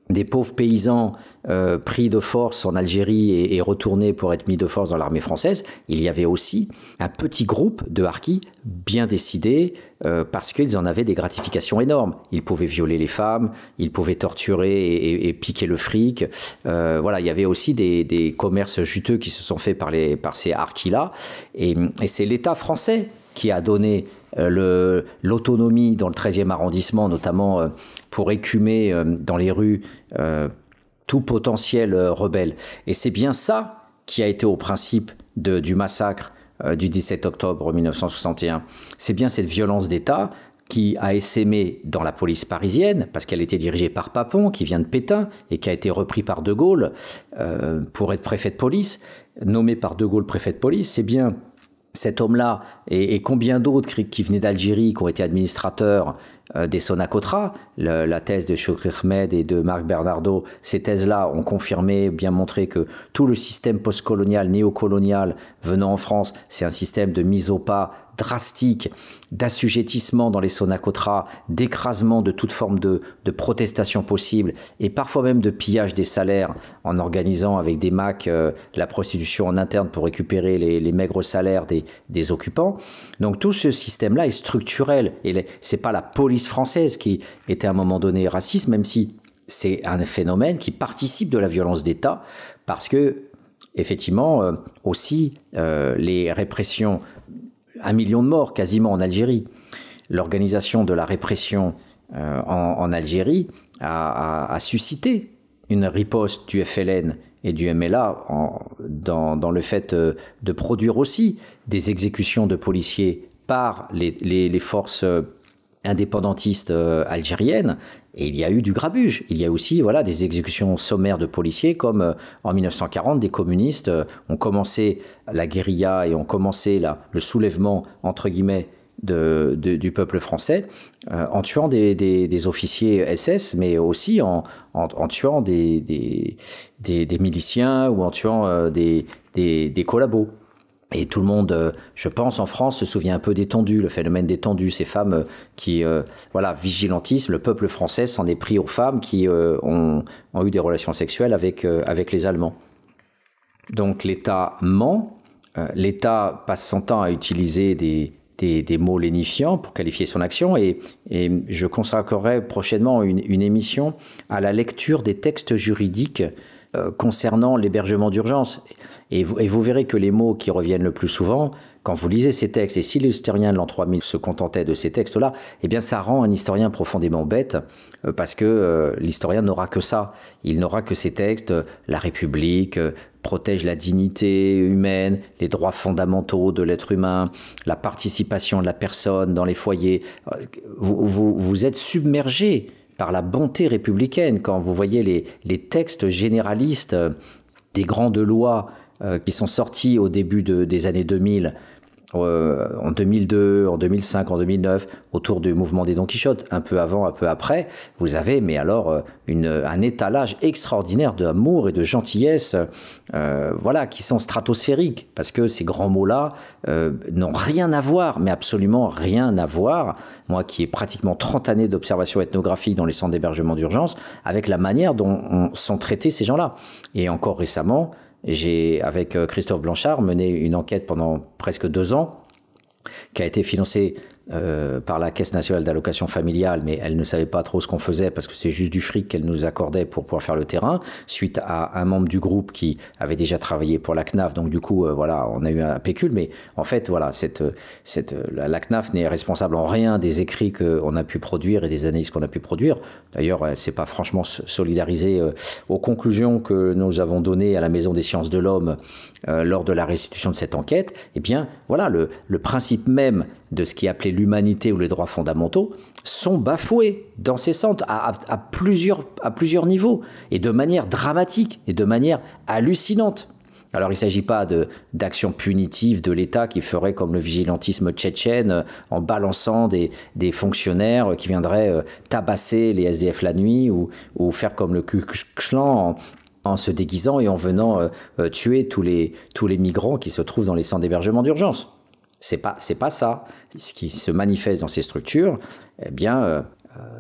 des pauvres paysans euh, pris de force en Algérie et, retournés pour être mis de force dans l'armée française, il y avait aussi un petit groupe de harkis bien décidés euh, parce qu'ils en avaient des gratifications énormes. Ils pouvaient violer les femmes, ils pouvaient torturer et, piquer le fric. Euh, voilà, il y avait aussi des, commerces juteux qui se sont faits par, les, par ces harkis-là. Et c'est l'État français qui a donné l'autonomie dans le 13e arrondissement, notamment pour écumer euh, dans les rues euh, tout potentiel euh, rebelle. Et c'est bien ça qui a été au principe du massacre du 17 octobre 1961. C'est bien cette violence d'État qui a essaimé dans la police parisienne, parce qu'elle était dirigée par Papon, qui vient de Pétain, et qui a été repris par De Gaulle pour être préfet de police, nommé par De Gaulle préfet de police, c'est bien cet homme-là et, combien d'autres qui, venaient d'Algérie, qui ont été administrateurs euh, des Sonacotra, la thèse de Chokri Ahmed et de Marc Bernardo, ces thèses-là ont confirmé, bien montré que tout le système postcolonial, néocolonial venant en France, c'est un système de mise au pas drastique d'assujettissement dans les Sonacotra, d'écrasement de toute forme de, protestation possible et parfois même de pillage des salaires en organisant avec des MAC euh, la prostitution en interne pour récupérer les, maigres salaires des, occupants. Donc tout ce système-là est structurel et c'est pas la police française qui était à un moment donné raciste, même si c'est un phénomène qui participe de la violence d'État parce que effectivement euh, aussi euh, les répressions un million de morts quasiment en Algérie. L'organisation de la répression euh, en, Algérie a, suscité une riposte du FLN et du MLA dans, le fait euh, de produire aussi des exécutions de policiers par les, forces euh, indépendantistes algériennes et il y a eu du grabuge. Il y a aussi voilà des exécutions sommaires de policiers, comme euh, en 1940, des communistes euh, ont commencé la guérilla et ont commencé le soulèvement entre guillemets de, du peuple français euh, en tuant des, officiers SS, mais aussi en, tuant des, des, miliciens ou en tuant des, des collabos. Et tout le monde, euh, je pense, en France, se souvient un peu des le phénomène des ces femmes euh, qui, euh, voilà, vigilantisme, le peuple français s'en est pris aux femmes qui ont, eu des relations sexuelles avec, avec les Allemands. Donc l'État ment l'État passe son temps à utiliser des, des, mots lénifiants pour qualifier son action et, et je consacrerai prochainement une, une, émission à la lecture des textes juridiques euh, concernant l'hébergement d'urgence. Et vous, et vous verrez que les mots qui reviennent le plus souvent, quand vous lisez ces textes, et si l'historien de l'an 3000 se contentait de ces textes-là, eh bien ça rend un historien profondément bête, euh, parce que euh, l'historien n'aura que ça. Il n'aura que ces textes, euh, la République protège la dignité humaine, les droits fondamentaux de l'être humain, la participation de la personne dans les foyers. Vous, vous, vous êtes submergé par la bonté républicaine quand vous voyez les, textes généralistes des grandes lois qui sont sortis au début de, des années 2000 euh, en 2002, en 2005, en 2009, autour du mouvement des Don Quichotte, un peu avant, un peu après, vous avez, mais alors, euh, un étalage extraordinaire d'amour et de gentillesse, euh, voilà, qui sont stratosphériques, parce que ces grands mots-là euh, n'ont rien à voir, mais absolument rien à voir, moi qui ai pratiquement 30 années d'observation ethnographique dans les centres d'hébergement d'urgence, avec la manière dont sont traités ces gens-là. Et encore récemment, j'ai, avec euh, Christophe Blanchard, mené une enquête pendant presque deux ans qui a été financée euh, par la Caisse nationale d'allocation familiale, mais elle ne savait pas trop ce qu'on faisait parce que c'est juste du fric qu'elle nous accordait pour pouvoir faire le terrain, suite à un membre du groupe qui avait déjà travaillé pour la CNAF. Donc du coup, euh, voilà, on a eu un pécule, mais en fait, voilà, cette, cette, la, la CNAF n'est responsable en rien des écrits qu'on a pu produire et des analyses qu'on a pu produire. D'ailleurs, elle s'est pas franchement solidarisée euh, aux conclusions que nous avons données à la Maison des sciences de l'homme euh, lors de la restitution de cette enquête. Eh bien, voilà, le, le principe même de ce qui est appelé l'humanité ou les droits fondamentaux sont bafoués dans ces centres à, plusieurs, à plusieurs niveaux et de manière dramatique et de manière hallucinante. Alors il ne s'agit pas d'actions punitives de l'État qui ferait comme le vigilantisme tchétchène euh, en balançant des, des fonctionnaires qui viendraient euh, tabasser les SDF la nuit ou, ou faire comme le Ku en, se déguisant et en venant euh, tuer tous les, tous les migrants qui se trouvent dans les centres d'hébergement d'urgence. C'est pas c'est pas ça. Ce qui se manifeste dans ces structures, eh bien, euh,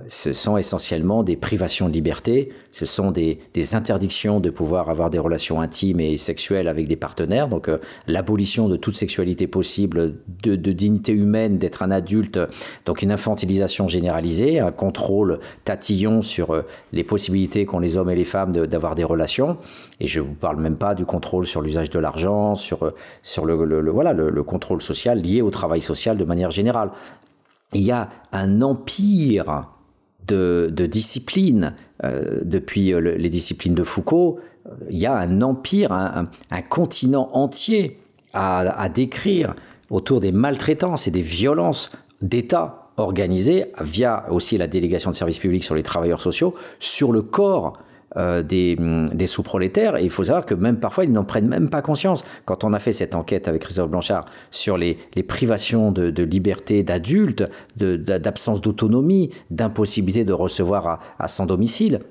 ce sont essentiellement des privations de liberté, ce sont des, interdictions de pouvoir avoir des relations intimes et sexuelles avec des partenaires, donc euh, l'abolition de toute sexualité possible, de, dignité humaine, d'être un adulte, donc une infantilisation généralisée, un contrôle tatillon sur euh, les possibilités qu'ont les hommes et les femmes d'avoir de, des relations, et je vous parle même pas du contrôle sur l'usage de l'argent, sur, euh, le, voilà, le contrôle social lié au travail social de manière générale il y a un empire de, disciplines euh, depuis euh, le, les disciplines de Foucault. Il y a un empire, un, continent entier à, décrire autour des maltraitances et des violences d'État organisées via aussi la délégation de services publics sur les travailleurs sociaux sur le corps euh, des, des sous-prolétaires. Et il faut savoir que même parfois, ils n'en prennent même pas conscience. Quand on a fait cette enquête avec Christophe Blanchard sur les, privations de, liberté d'adultes, d'absence d'autonomie, d'impossibilité de recevoir à, son domicile,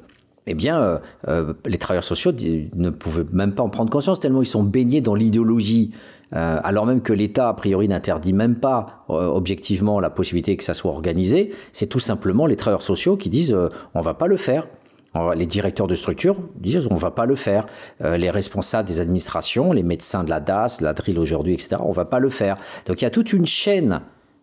eh bien, euh, euh, les travailleurs sociaux ne pouvaient même pas en prendre conscience tellement ils sont baignés dans l'idéologie. Alors même que l'État, a priori, n'interdit même pas objectivement la possibilité que ça soit organisé, c'est tout simplement les travailleurs sociaux qui disent on va pas le faire les directeurs de structure disent on va pas le faire. Euh, les responsables des administrations, les médecins de la DAS, la drill aujourd'hui, etc., on va pas le faire. Donc il y a toute une chaîne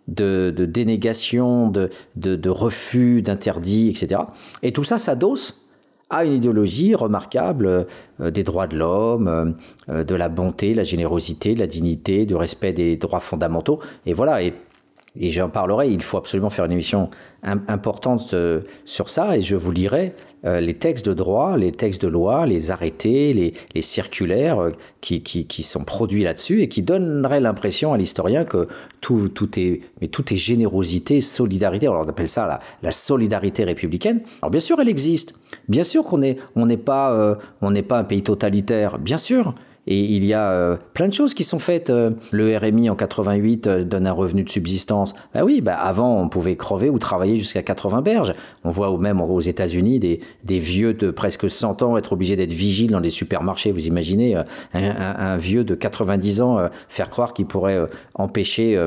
de, de dénégation, de, refus, d'interdits, etc. Et tout ça s'adosse à une idéologie remarquable euh, des droits de l'homme, euh, de la bonté, la générosité, la dignité, du respect des droits fondamentaux. Et voilà. Et j'en parlerai, il faut absolument faire une émission importante euh, sur ça, et je vous lirai euh, les textes de droit, les textes de loi, les arrêtés, les, circulaires euh, qui, qui, qui, sont produits là-dessus et qui donneraient l'impression à l'historien que tout, tout, est, mais tout est générosité, solidarité, alors on appelle ça la, solidarité républicaine. Alors bien sûr, elle existe. Bien sûr qu'on n'est on n'est pas, n'est pas un pays totalitaire, bien sûr. Et il y a euh, plein de choses qui sont faites. Euh, le RMI en 88 euh, donne un revenu de subsistance. Bah oui, bah avant on pouvait crever ou travailler jusqu'à 80 berges. On voit même aux États-Unis des, vieux de presque 100 ans être obligés d'être vigiles dans les supermarchés. Vous imaginez un vieux de 90 ans faire croire qu'il pourrait empêcher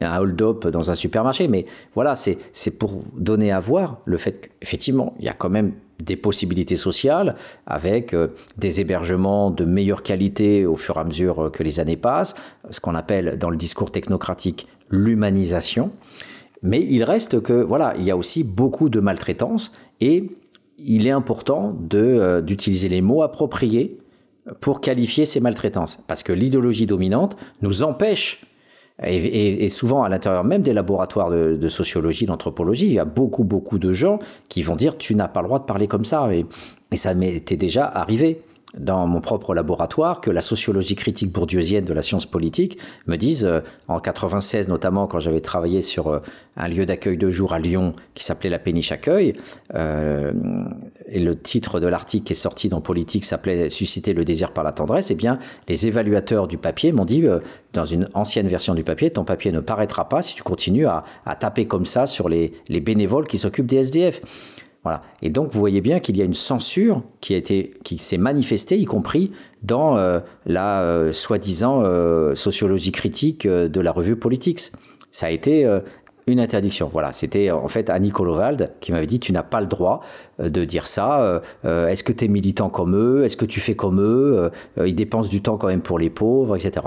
un hold-up dans un supermarché. Mais voilà, c'est pour donner à voir le fait qu'effectivement, il y a quand même des possibilités sociales avec euh, des hébergements de meilleure qualité au fur et à mesure euh, que les années passent, ce qu'on appelle dans le discours technocratique l'humanisation. Mais il reste que, voilà, il y a aussi beaucoup de maltraitance et il est important de, d'utiliser les mots appropriés pour qualifier ces maltraitances. Parce que l'idéologie dominante nous empêche et, souvent, à l'intérieur même des laboratoires de, sociologie, d'anthropologie, il y a beaucoup, beaucoup de gens qui vont dire tu n'as pas le droit de parler comme ça. Et, ça m'était déjà arrivé dans mon propre laboratoire que la sociologie critique bourdieusienne de la science politique me dise, euh, en 96 notamment, quand j'avais travaillé sur euh, un lieu d'accueil de jour à Lyon qui s'appelait la Péniche Accueil, euh, et le titre de l'article qui est sorti dans Politique s'appelait Susciter le désir par la tendresse, eh bien, les évaluateurs du papier m'ont dit, dans une ancienne version du papier, ton papier ne paraîtra pas si tu continues à, taper comme ça sur les, les bénévoles qui s'occupent des SDF. Et donc, vous voyez bien qu'il y a une censure qui, qui s'est manifestée, y compris dans euh, la euh, soi-disant euh, sociologie critique de la revue Politics. Ça a été une interdiction. Voilà, c'était en fait Annie Kolovald qui m'avait dit tu n'as pas le droit de dire ça. Est-ce que tu es militant comme eux? Est-ce que tu fais comme eux? Ils dépensent du temps quand même pour les pauvres, etc.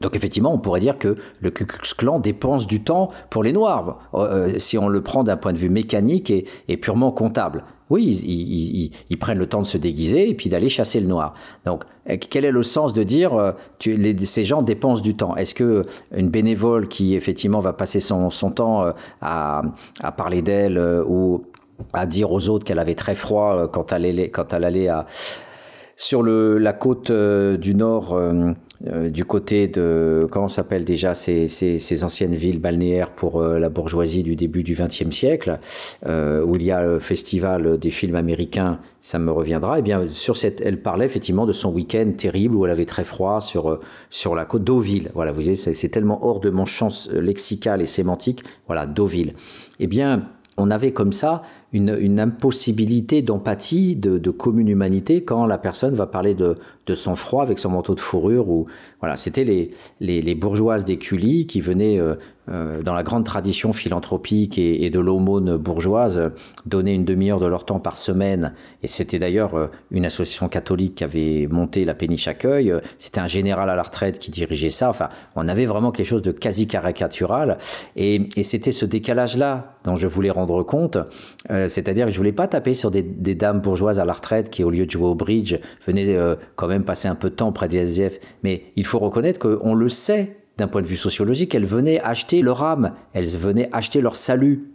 Donc effectivement, on pourrait dire que le Ku Klux Klan dépense du temps pour les Noirs, euh, si on le prend d'un point de vue mécanique et, purement comptable. Oui, ils, prennent le temps de se déguiser et puis d'aller chasser le noir. Donc, euh, quel est le sens de dire euh, ces gens dépensent du temps? Est-ce que une bénévole qui effectivement va passer son, temps à, parler d'elle ou à dire aux autres qu'elle avait très froid quand elle, allait à, sur la côte du nord euh, du côté de comment s'appelle déjà ces, ces, anciennes villes balnéaires pour euh, la bourgeoisie du début du XXe siècle, euh, où il y a le festival des films américains, ça me reviendra. Et eh bien sur cette, elle parlait effectivement de son week-end terrible où elle avait très froid sur sur la côte Deauville. Voilà, vous voyez, c'est tellement hors de mon champ lexical et sémantique. Voilà, Deauville. Eh bien, on avait comme ça une, impossibilité d'empathie, de, commune humanité quand la personne va parler de, son froid avec son manteau de fourrure. Ou voilà, c'était les, les, bourgeoises des Cully qui venaient euh, euh, dans la grande tradition philanthropique et, de l'aumône bourgeoise donner une demi-heure de leur temps par semaine. Et c'était d'ailleurs euh, une association catholique qui avait monté la péniche accueil. C'était un général à la retraite qui dirigeait ça. Enfin, on avait vraiment quelque chose de quasi caricatural. Et, c'était ce décalage-là dont je voulais rendre compte. Euh, c'est-à-dire que je voulais pas taper sur des, dames bourgeoises à la retraite qui, au lieu de jouer au bridge, venaient euh, quand même passer un peu de temps près des SDF. Mais il faut reconnaître qu'on le sait d'un point de vue sociologique, elles venaient acheter leur âme, elles venaient acheter leur salut.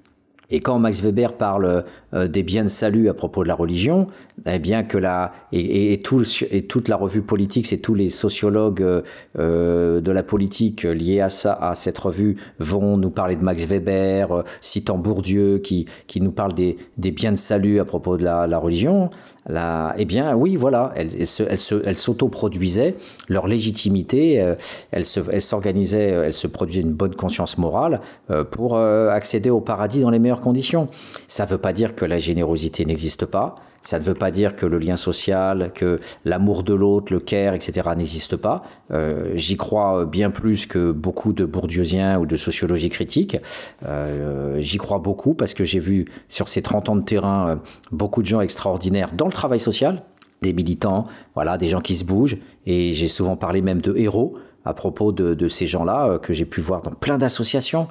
Et quand Max Weber parle euh, des biens de salut à propos de la religion, eh bien que la et, et, tout, et toute la revue politique, c'est tous les sociologues euh, euh, de la politique liés à ça, à cette revue, vont nous parler de Max Weber, citant Bourdieu, qui qui nous parle des, biens de salut à propos de la religion. Là, eh bien, oui, voilà, elles, elles, s'autoproduisaient leur légitimité, elles s'organisaient, elles se produisaient une bonne conscience morale pour accéder au paradis dans les meilleures conditions. Ça ne veut pas dire que la générosité n'existe pas. Ça ne veut pas dire que le lien social, que l'amour de l'autre, le care, etc. n'existe pas. Euh, j'y crois bien plus que beaucoup de bourdieusiens ou de sociologie critique. Euh, j'y crois beaucoup parce que j'ai vu sur ces 30 ans de terrain euh, beaucoup de gens extraordinaires dans le travail social, des militants, voilà, des gens qui se bougent. Et j'ai souvent parlé même de héros à propos de, de ces gens-là que j'ai pu voir dans plein d'associations.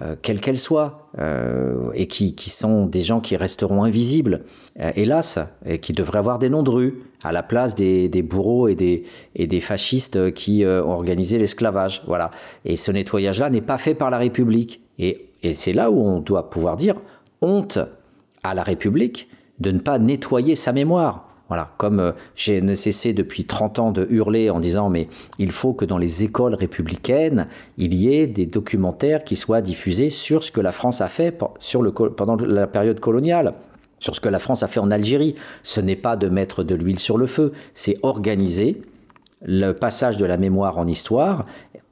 Euh, quelles qu'elles soient, euh, et qui, qui, sont des gens qui resteront invisibles, euh, hélas, et qui devraient avoir des noms de rue à la place des, des bourreaux et des, et des fascistes qui ont organisé l'esclavage. Voilà. Et ce nettoyage-là n'est pas fait par la République. Et, et c'est là où on doit pouvoir dire honte à la République de ne pas nettoyer sa mémoire. Voilà, comme euh, j'ai ne cessé depuis 30 ans de hurler en disant mais il faut que dans les écoles républicaines, il y ait des documentaires qui soient diffusés sur ce que la France a fait sur le, pendant la période coloniale sur ce que la France a fait en Algérie. Ce n'est pas de mettre de l'huile sur le feu, c'est organiser le passage de la mémoire en histoire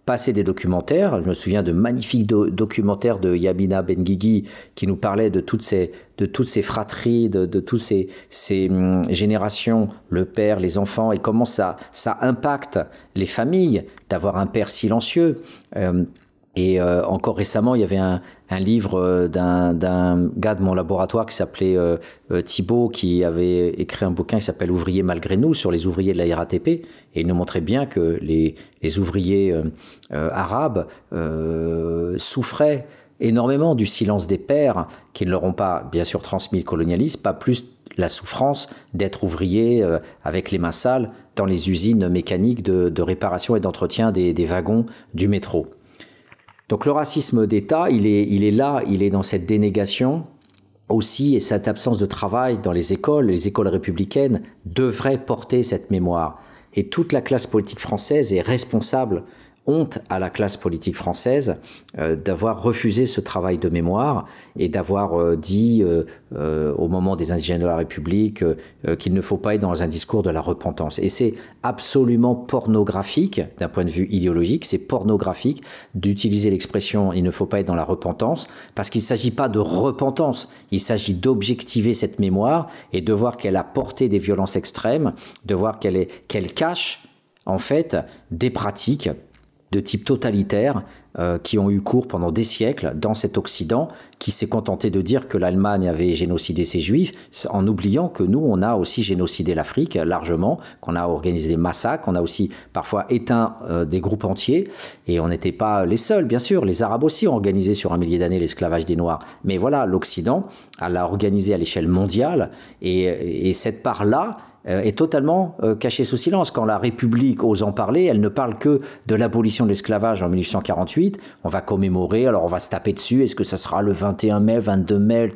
passer des documentaires. Je me souviens de magnifiques documentaires de Yamina Benguigui qui nous parlait de toutes ces, de toutes ces fratries, de, toutes ces, ces hum, générations, le père, les enfants, et comment ça, ça impacte les familles d'avoir un père silencieux. Euh, Et euh, encore récemment, il y avait un, livre euh, d'un gars de mon laboratoire qui s'appelait euh, euh, Thibault, qui avait écrit un bouquin qui s'appelle Ouvriers malgré nous sur les ouvriers de la RATP. Et il nous montrait bien que les, ouvriers arabes souffraient énormément du silence des pères, qui ne leur ont pas, bien sûr, transmis le colonialisme, pas plus la souffrance d'être ouvrier avec les mains sales dans les usines mécaniques de, réparation et d'entretien des wagons du métro. Donc le racisme d'État, il est, là, il est dans cette dénégation aussi, et cette absence de travail dans les écoles, les écoles républicaines devraient porter cette mémoire. Et toute la classe politique française est responsable honte à la classe politique française euh, d'avoir refusé ce travail de mémoire et d'avoir euh, dit euh, au moment des indigènes de la République qu'il ne faut pas être dans un discours de la repentance. Et c'est absolument pornographique d'un point de vue idéologique, c'est pornographique d'utiliser l'expression il ne faut pas être dans la repentance parce qu'il ne s'agit pas de repentance, il s'agit d'objectiver cette mémoire et de voir qu'elle a porté des violences extrêmes, de voir qu'elle qu'elle cache en fait des pratiques de type totalitaire euh, qui ont eu cours pendant des siècles dans cet Occident qui s'est contenté de dire que l'Allemagne avait génocidé ses juifs en oubliant que nous, on a aussi génocidé l'Afrique largement, qu'on a organisé des massacres, on a aussi parfois éteint euh, des groupes entiers et on n'était pas les seuls, bien sûr. Les Arabes aussi ont organisé sur un millier d'années l'esclavage des Noirs. Mais voilà, l'Occident l'a organisé à l'échelle mondiale et, et cette part-là, est totalement euh, cachée sous silence. Quand la République ose en parler, elle ne parle que de l'abolition de l'esclavage en 1848. On va commémorer, alors on va se taper dessus, est-ce que ça sera le 21 mai, 22 mai,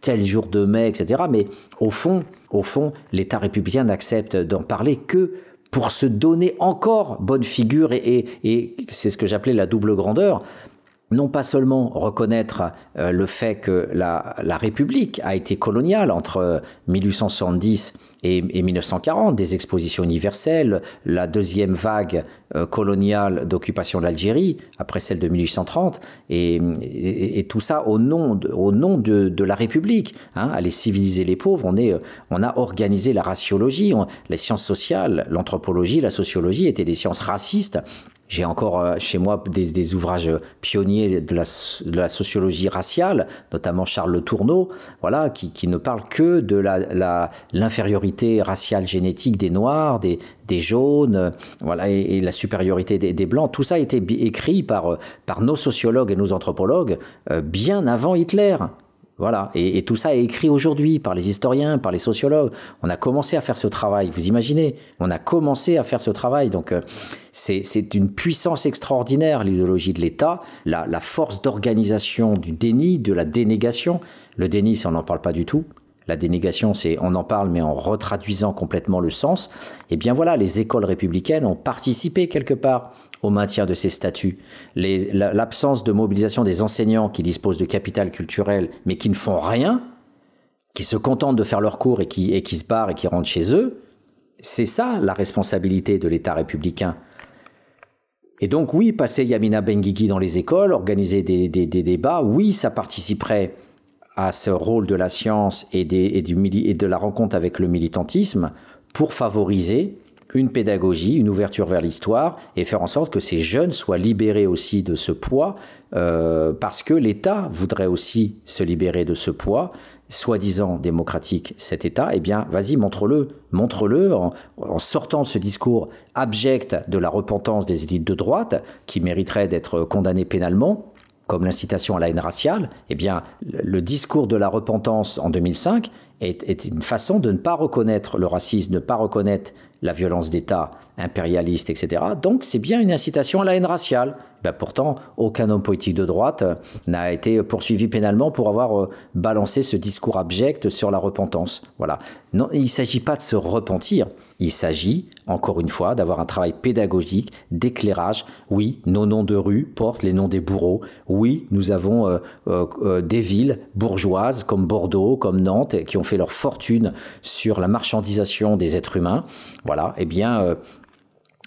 tel, jour de mai, etc. Mais au fond, au fond, l'État républicain n'accepte d'en parler que pour se donner encore bonne figure et, et c'est ce que j'appelais la double grandeur non pas seulement reconnaître euh, le fait que la, la, République a été coloniale entre 1870 et, 1940, des expositions universelles, la deuxième vague euh, coloniale d'occupation de l'Algérie, après celle de 1830, et, et, tout ça au nom de, au nom de, de la République. Hein, aller civiliser les pauvres, on, est, on a organisé la raciologie, les sciences sociales, l'anthropologie, la sociologie étaient des sciences racistes j'ai encore euh, chez moi des, ouvrages pionniers de la, sociologie raciale, notamment Charles Le Tourneau, voilà, qui, ne parle que de l'infériorité raciale génétique des Noirs, des, jaunes, voilà, et, la supériorité des, Blancs. Tout ça a été écrit par, par nos sociologues et nos anthropologues euh, bien avant Hitler. Voilà, et, et, tout ça est écrit aujourd'hui par les historiens, par les sociologues. On a commencé à faire ce travail, vous imaginez On a commencé à faire ce travail, donc euh, c'est une puissance extraordinaire, l'idéologie de l'État, la, la, force d'organisation du déni, de la dénégation. Le déni, ça on n'en parle pas du tout. La dénégation, c'est on en parle, mais en retraduisant complètement le sens. Eh bien voilà, les écoles républicaines ont participé quelque part au maintien de ces statuts. L'absence de mobilisation des enseignants qui disposent de capital culturel mais qui ne font rien, qui se contentent de faire leurs cours et qui, se barrent et qui rentrent chez eux, c'est ça la responsabilité de l'État républicain. Et donc oui, passer Yamina Benguigui dans les écoles, organiser des, débats, oui, ça participerait à ce rôle de la science et de la rencontre avec le militantisme pour favoriser une pédagogie, une ouverture vers l'histoire et faire en sorte que ces jeunes soient libérés aussi de ce poids euh, parce que l'État voudrait aussi se libérer de ce poids. Soi-disant démocratique cet État, eh bien, vas-y, montre-le, montre-le en, sortant ce discours abject de la repentance des élites de droite, qui mériterait d'être condamné pénalement, comme l'incitation à la haine raciale, eh bien, le discours de la repentance en 2005 est, est, une façon de ne pas reconnaître le racisme, de ne pas reconnaître la violence d'État impérialiste, etc. Donc c'est bien une incitation à la haine raciale. Ben pourtant, aucun homme politique de droite euh, n'a été poursuivi pénalement pour avoir euh, balancé ce discours abject sur la repentance. Voilà. Non, il ne s'agit pas de se repentir. Il s'agit, encore une fois, d'avoir un travail pédagogique, d'éclairage. Oui, nos noms de rues portent les noms des bourreaux. Oui, nous avons euh, des villes bourgeoises comme Bordeaux, comme Nantes, qui ont fait leur fortune sur la marchandisation des êtres humains. Voilà. Eh bien,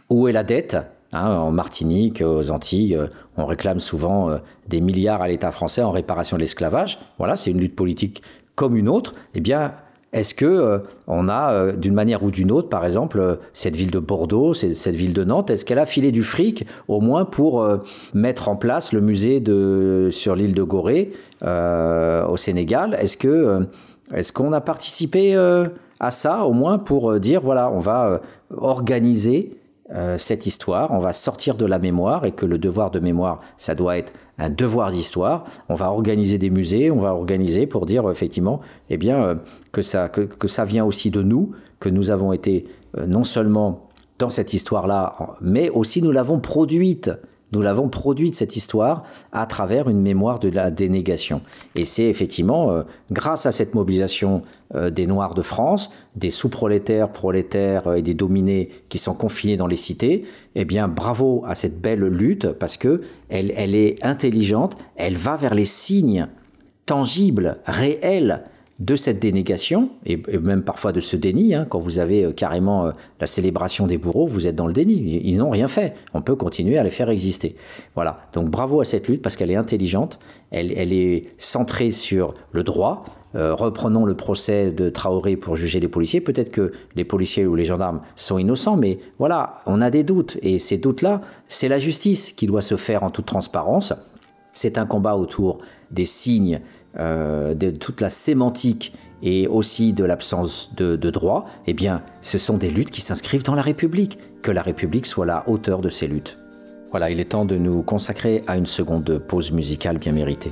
où est la dette? Hein, En Martinique, aux Antilles, on réclame souvent des milliards à l'État français en réparation de l'esclavage. Voilà, c'est une lutte politique comme une autre. Eh bien, Est-ce que euh, on a, euh, d'une manière ou d'une autre, par exemple, euh, cette ville de Bordeaux, cette ville de Nantes, est-ce qu'elle a filé du fric, au moins pour euh, mettre en place le musée sur l'île de Gorée, euh, au Sénégal? Est-ce que euh, est-ce qu'on a participé euh, à ça, au moins pour euh, dire, voilà, on va euh, organiser euh, cette histoire, on va sortir de la mémoire et que le devoir de mémoire, ça doit être un devoir d'histoire. On va organiser des musées, on va organiser pour dire effectivement, eh bien, euh, que ça, que, ça vient aussi de nous, que nous avons été euh, non seulement dans cette histoire-là, mais aussi nous l'avons produite. Nous l'avons produite cette histoire à travers une mémoire de la dénégation. Et c'est effectivement grâce à cette mobilisation des Noirs de France, des sous-prolétaires, prolétaires euh, et des dominés qui sont confinés dans les cités, eh bien bravo à cette belle lutte parce que elle, elle est intelligente, elle va vers les signes tangibles, réels de cette dénégation, et, même parfois de ce déni, hein, quand vous avez euh, carrément euh, la célébration des bourreaux, vous êtes dans le déni, ils, n'ont rien fait, on peut continuer à les faire exister. Voilà, donc bravo à cette lutte parce qu'elle est intelligente, elle, elle est centrée sur le droit, euh, reprenons le procès de Traoré pour juger les policiers. Peut-être que les policiers ou les gendarmes sont innocents, mais voilà, on a des doutes. Et ces doutes-là, c'est la justice qui doit se faire en toute transparence. C'est un combat autour des signes, euh, de toute la sémantique et aussi de l'absence de, droit. Eh bien, ce sont des luttes qui s'inscrivent dans la République. Que la République soit la hauteur de ces luttes. Voilà, il est temps de nous consacrer à une seconde pause musicale bien méritée.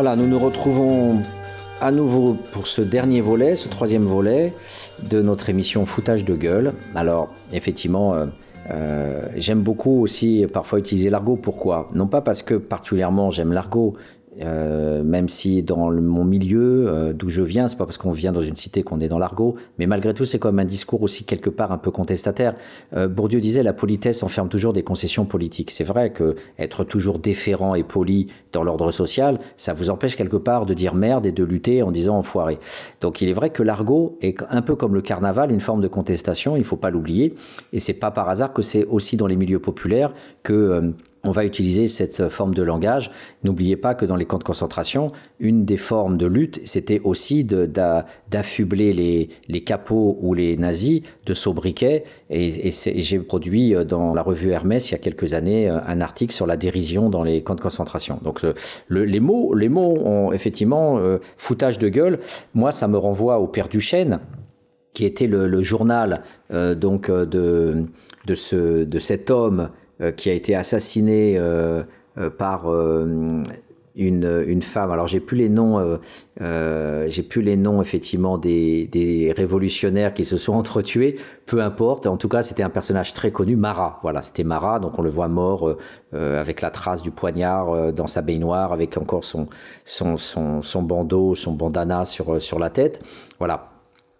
Voilà, nous nous retrouvons à nouveau pour ce dernier volet, ce troisième volet de notre émission Foutage de gueule. Alors, effectivement, euh, euh, j'aime beaucoup aussi parfois utiliser l'argot. Pourquoi? Non pas parce que particulièrement j'aime l'argot, euh, même si dans mon milieu euh, d'où je viens, c'est pas parce qu'on vient dans une cité qu'on est dans l'argot, mais malgré tout, c'est comme un discours aussi quelque part un peu contestataire. Euh, Bourdieu disait la politesse enferme toujours des concessions politiques. C'est vrai que être toujours déférent et poli dans l'ordre social, ça vous empêche quelque part de dire merde et de lutter en disant enfoiré. Donc il est vrai que l'argot est un peu comme le carnaval, une forme de contestation, il faut pas l'oublier, et c'est pas par hasard que c'est aussi dans les milieux populaires que on va utiliser cette forme de langage. N'oubliez pas que dans les camps de concentration, une des formes de lutte, c'était aussi d'affubler les, capots ou les nazis de sobriquets. Et, j'ai produit euh, dans la revue Hermès il y a quelques années euh, un article sur la dérision dans les camps de concentration. Donc le- le- les mots, les mots ont effectivement euh, foutage de gueule. Moi, ça me renvoie au Père Duchesne qui était le, journal euh, donc euh, de, de, ce, de cet homme euh, qui a été assassiné euh, euh, par euh, une, une femme. Alors j'ai plus les noms, euh, euh, j'ai plus les noms effectivement des, des révolutionnaires qui se sont entretués. Peu importe. En tout cas, c'était un personnage très connu, Marat. Voilà, c'était Marat. Donc on le voit mort euh, euh, avec la trace du poignard euh, dans sa baignoire, avec encore son son, son, bandeau, son bandana sur sur la tête. Voilà.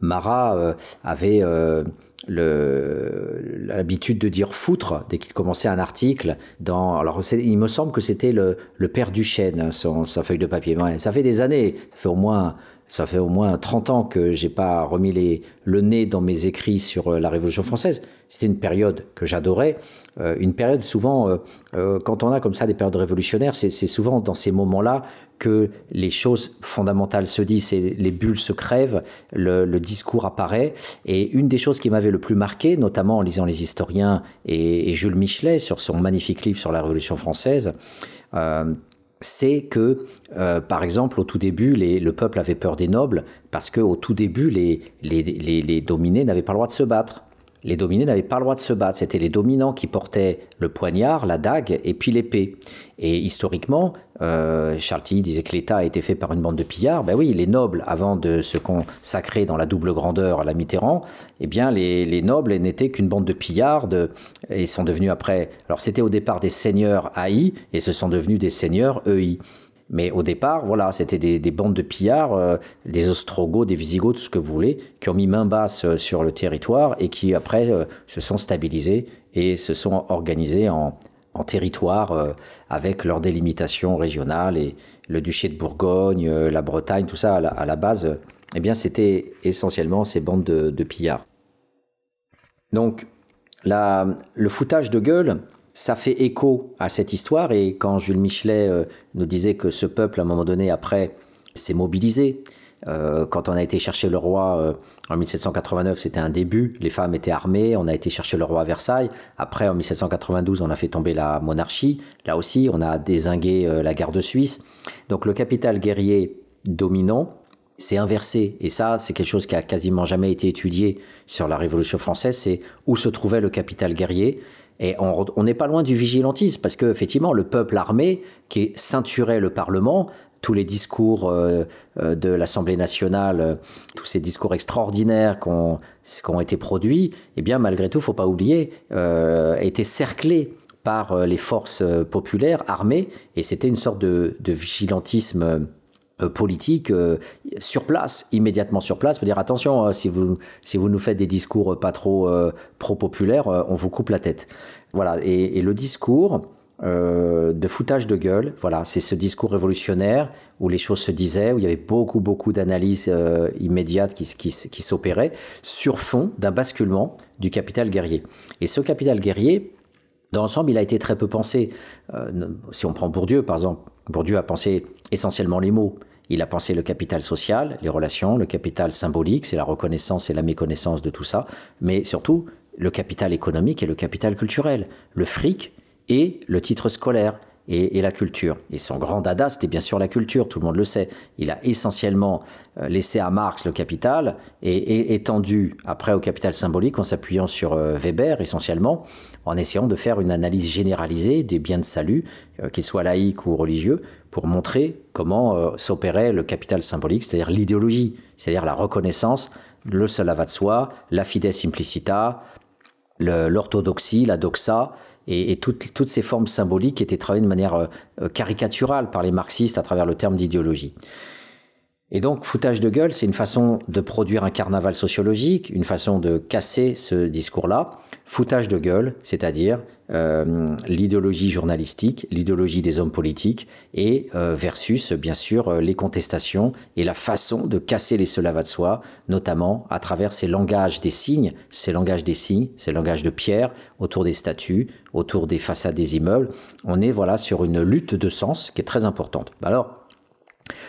Marat euh, avait euh, l'habitude de dire foutre dès qu'il commençait un article. Dans, alors, il me semble que c'était le, le père Duchesne, son, sa feuille de papier. Ça fait des années, ça fait au moins, ça fait au moins 30 ans que j'ai pas remis les, le nez dans mes écrits sur euh, la Révolution française. C'était une période que j'adorais. Euh, une période souvent, euh, euh, quand on a comme ça des périodes révolutionnaires, c'est souvent dans ces moments-là que les choses fondamentales se disent, et les bulles se crèvent, le, le discours apparaît. Et une des choses qui m'avait le plus marqué, notamment en lisant les historiens et, et Jules Michelet sur son magnifique livre sur la Révolution française, euh, c'est que, euh, par exemple, au tout début, les- le peuple avait peur des nobles parce qu'au tout début, les, les, dominés n'avaient pas le droit de se battre. Les dominés n'avaient pas le droit de se battre. C'était les dominants qui portaient le poignard, la dague et puis l'épée. Et historiquement, euh, Charles disait que l'État a été fait par une bande de pillards. Ben oui, les nobles, avant de se consacrer dans la double grandeur à la Mitterrand, eh bien, les, les nobles n'étaient qu'une bande de pillards et sont devenus après. Alors, c'était au départ des seigneurs AI et ce sont devenus des seigneurs EI. Mais au départ, voilà, c'était des, des bandes de pillards, euh, des Ostrogoths, des Visigoths, tout ce que vous voulez, qui ont mis main basse euh, sur le territoire et qui après euh, se sont stabilisés et se sont organisés en, territoire euh, avec leur délimitation régionale et le duché de Bourgogne, la Bretagne, tout ça à la, base, eh bien c'était essentiellement ces bandes de, pillards. Donc le foutage de gueule, ça fait écho à cette histoire. Et quand Jules Michelet euh, nous disait que ce peuple, à un moment donné, après, s'est mobilisé, euh, quand on a été chercher le roi euh, en 1789, c'était un début. Les femmes étaient armées. On a été chercher le roi à Versailles. Après, en 1792, on a fait tomber la monarchie. Là aussi, on a désingué la garde suisse. Donc, le capital guerrier dominant s'est inversé. Et ça, c'est quelque chose qui a quasiment jamais été étudié sur la Révolution française. C'est où se trouvait le capital guerrier. Et on n'est pas loin du vigilantisme, parce que effectivement, le peuple armé qui ceinturait le Parlement, tous les discours euh, euh, de l'Assemblée nationale, euh, tous ces discours extraordinaires qui ont, été produits, eh bien, malgré tout, faut pas oublier, euh, étaient cerclés par les forces populaires armées, et c'était une sorte de, de vigilantisme politique euh, sur place, immédiatement sur place, faut dire attention, euh, si vous si vous nous faites des discours euh, pas trop euh, pro populaires, euh, on vous coupe la tête. Voilà. Et, et le discours euh, de foutage de gueule, voilà, c'est ce discours révolutionnaire où les choses se disaient, où il y avait beaucoup beaucoup d'analyses euh, immédiates qui, qui, qui s'opéraient sur fond d'un basculement du capital guerrier. Et ce capital guerrier, dans l'ensemble, il a été très peu pensé. Euh, si on prend Bourdieu, par exemple, Bourdieu a pensé essentiellement les mots. Il a pensé le capital social, les relations, le capital symbolique, c'est la reconnaissance et la méconnaissance de tout ça, mais surtout le capital économique et le capital culturel, le fric et le titre scolaire. et, la culture. Et son grand dada, c'était bien sûr la culture, tout le monde le sait. Il a essentiellement euh, laissé à Marx le capital et, et étendu après au capital symbolique en s'appuyant sur euh, Weber essentiellement, en essayant de faire une analyse généralisée des biens de salut, euh, qu'ils soient laïques ou religieux, pour montrer comment euh, s'opérait le capital symbolique, c'est-à-dire l'idéologie, c'est-à-dire la reconnaissance, le cela va de soi, la fides simplicita, l'orthodoxie, la doxa, et, toutes, toutes ces formes symboliques étaient travaillées de manière euh, caricaturale par les marxistes à travers le terme d'idéologie. Et donc, foutage de gueule, c'est une façon de produire un carnaval sociologique, une façon de casser ce discours-là. Foutage de gueule, c'est-à-dire euh, l'idéologie journalistique, l'idéologie des hommes politiques, et euh, versus, bien sûr, euh, les contestations et la façon de casser les cela va de soi, notamment à travers ces langages des signes, ces langages des signes, ces langages de pierre autour des statues, autour des façades des immeubles. On est voilà sur une lutte de sens qui est très importante. Alors,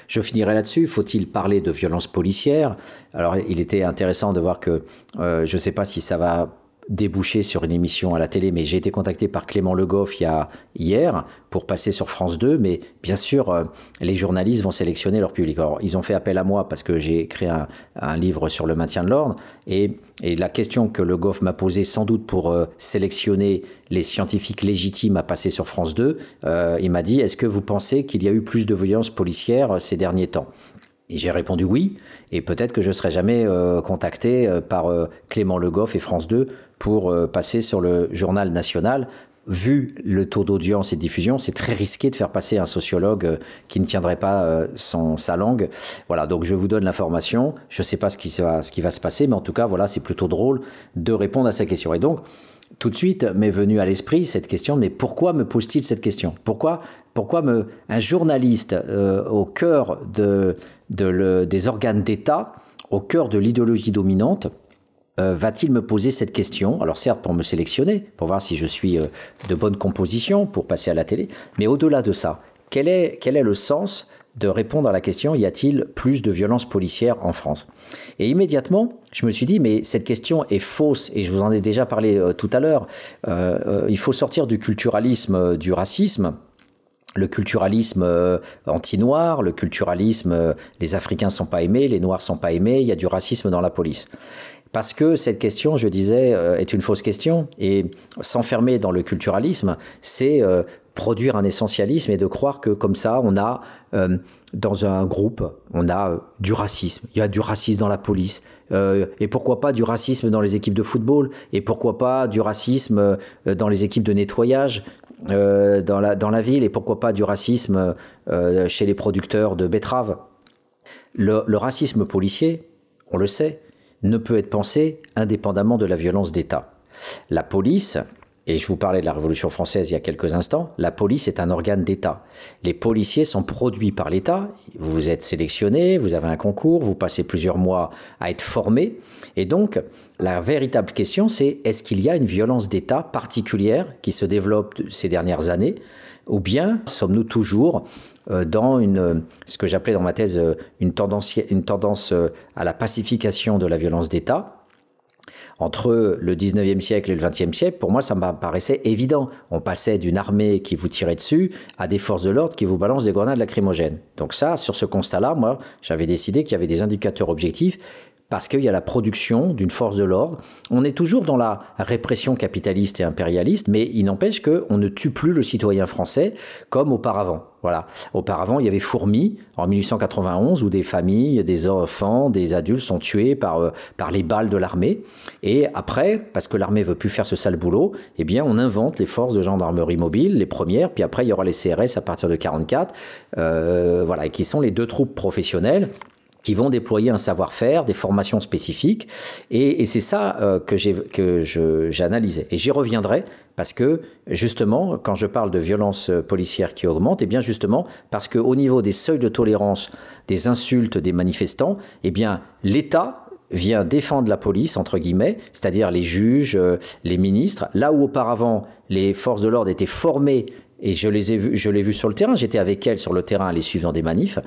je finirai là-dessus. Faut-il parler de violence policière? Alors, il était intéressant de voir que, euh, je ne sais pas si ça va déboucher sur une émission à la télé, mais j'ai été contacté par Clément Le Goff il y a, hier pour passer sur France 2. Mais bien sûr, euh, les journalistes vont sélectionner leur public. Alors, ils ont fait appel à moi parce que j'ai écrit un, livre sur le maintien de l'ordre. Et, la question que Le Goff m'a posée, sans doute pour euh, sélectionner les scientifiques légitimes à passer sur France 2, euh, il m'a dit Est-ce que vous pensez qu'il y a eu plus de violence policière euh, ces derniers temps? Et j'ai répondu oui, et peut-être que je serai jamais contacté par Clément Le Goff et France 2 pour euh, passer sur le journal national. Vu le taux d'audience et de diffusion, c'est très risqué de faire passer un sociologue euh, qui ne tiendrait pas euh, son, sa langue. Voilà, donc je vous donne l'information. Je ne sais pas ce qui, va, ce qui va se passer, mais en tout cas, voilà, c'est plutôt drôle de répondre à ces questions. Et donc, tout de suite m'est venue à l'esprit cette question, mais pourquoi me pose-t-il cette question? Pourquoi, pourquoi me, un journaliste au cœur de, des organes d'État, au cœur de l'idéologie dominante, euh, va-t-il me poser cette question? Alors certes pour me sélectionner, pour voir si je suis euh, de bonne composition pour passer à la télé, mais au-delà de ça, quel est, quel est le sens de répondre à la question y a-t-il plus de violences policières en France? Et immédiatement, je me suis dit mais cette question est fausse et je vous en ai déjà parlé euh, tout à l'heure. Il faut sortir du culturalisme du racisme le culturalisme anti-noir, le culturalisme les Africains sont pas aimés, les Noirs sont pas aimés, il y a du racisme dans la police. Parce que cette question, je disais, euh, est une fausse question. Et s'enfermer dans le culturalisme, c'est euh, produire un essentialisme et de croire que comme ça, on a euh, dans un groupe, on a du racisme. Il y a du racisme dans la police. Et pourquoi pas du racisme dans les équipes de football? Et pourquoi pas du racisme dans les équipes de nettoyage dans, la, ville? Et pourquoi pas du racisme chez les producteurs de betteraves? Le racisme policier, on le sait, ne peut être pensé indépendamment de la violence d'État. La police, et je vous parlais de la Révolution française il y a quelques instants, la police est un organe d'État. Les policiers sont produits par l'État, vous êtes sélectionné, vous avez un concours, vous passez plusieurs mois à être formé, et donc la véritable question c'est est-ce qu'il y a une violence d'État particulière qui se développe ces dernières années, ou bien sommes-nous toujours dans une, ce que j'appelais dans ma thèse euh, une tendance, une tendance euh, à la pacification de la violence d'État. Entre le 19e siècle et le 20e siècle, pour moi, ça me paraissait évident. On passait d'une armée qui vous tirait dessus à des forces de l'ordre qui vous balancent des grenades lacrymogènes. Donc ça, sur ce constat-là, moi, j'avais décidé qu'il y avait des indicateurs objectifs parce qu'il y a la production d'une force de l'ordre. On est toujours dans la répression capitaliste et impérialiste, mais il n'empêche qu'on ne tue plus le citoyen français comme auparavant. Voilà. Auparavant, il y avait Fourmi en 1891 où des familles, des enfants, des adultes sont tués par, euh, par les balles de l'armée. Et après, parce que l'armée veut plus faire ce sale boulot, eh bien, on invente les forces de gendarmerie mobile, les premières, puis après, il y aura les CRS à partir de 44, euh, voilà, qui sont les deux troupes professionnelles qui vont déployer un savoir-faire, des formations spécifiques, et, c'est ça euh, que j'ai. Et j'y reviendrai parce que justement, quand je parle de violence policière qui augmente, et eh bien justement parce que au niveau des seuils de tolérance, des insultes des manifestants, eh bien l'État vient défendre la police, entre guillemets, c'est-à-dire les juges, euh, les ministres, là où auparavant les forces de l'ordre étaient formées et je les ai vus, je l'ai vu sur le terrain. J'étais avec elles sur le terrain les suivre dans des manifs.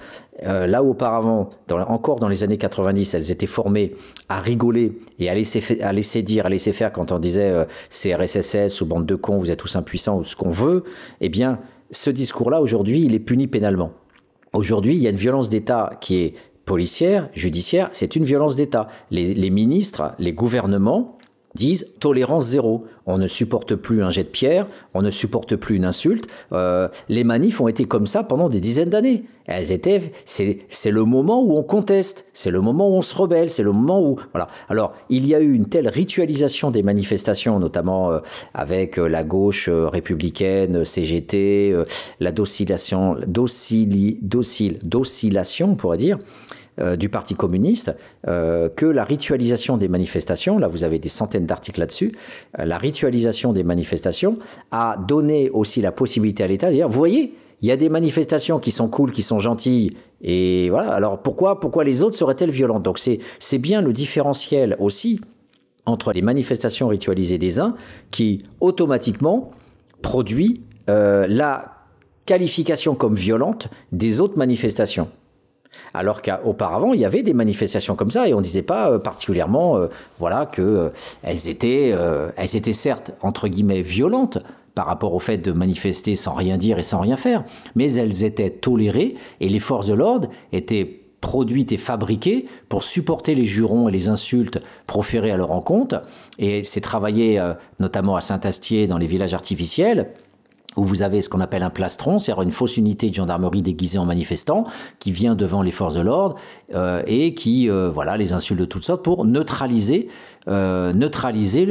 Euh, là où auparavant, encore dans les années 90, elles étaient formées à rigoler et à laisser, à laisser dire, à laisser faire quand on disait euh, CRSSS ou bande de cons, vous êtes tous impuissants ou ce qu'on veut. Eh bien, ce discours-là, aujourd'hui, il est puni pénalement. Aujourd'hui, il y a une violence d'État qui est policière, judiciaire, c'est une violence d'État. Les ministres, les gouvernements disent tolérance zéro. On ne supporte plus un jet de pierre, on ne supporte plus une insulte. Euh, les manifs ont été comme ça pendant des dizaines d'années. Elles étaient, c'est, le moment où on conteste, c'est le moment où on se rebelle, c'est le moment où, voilà. Alors, il y a eu une telle ritualisation des manifestations, notamment euh, avec euh, la gauche républicaine, CGT, la docilation, docili, docile, docilation, on pourrait dire, euh, du Parti communiste euh, que la ritualisation des manifestations, là vous avez des centaines d'articles là-dessus, euh, la ritualisation des manifestations a donné aussi la possibilité à l'État. De dire, vous voyez, il y a des manifestations qui sont cool, qui sont gentilles, et voilà, alors pourquoi, pourquoi les autres seraient-elles violentes? Donc c'est, bien le différentiel aussi entre les manifestations ritualisées des uns qui automatiquement produit la qualification comme violente des autres manifestations. Alors qu'auparavant, il y avait des manifestations comme ça et on ne disait pas euh, particulièrement euh, voilà, que euh, elles, étaient, euh, elles étaient certes, entre guillemets, violentes par rapport au fait de manifester sans rien dire et sans rien faire, mais elles étaient tolérées et les forces de l'ordre étaient produites et fabriquées pour supporter les jurons et les insultes proférés à leur encontre. Et c'est travaillé notamment à Saint-Astier dans les villages artificiels où vous avez ce qu'on appelle un plastron, c'est-à-dire une fausse unité de gendarmerie déguisée en manifestant, qui vient devant les forces de l'ordre euh, et qui euh, voilà les insulte de toutes sortes pour neutraliser euh, neutraliser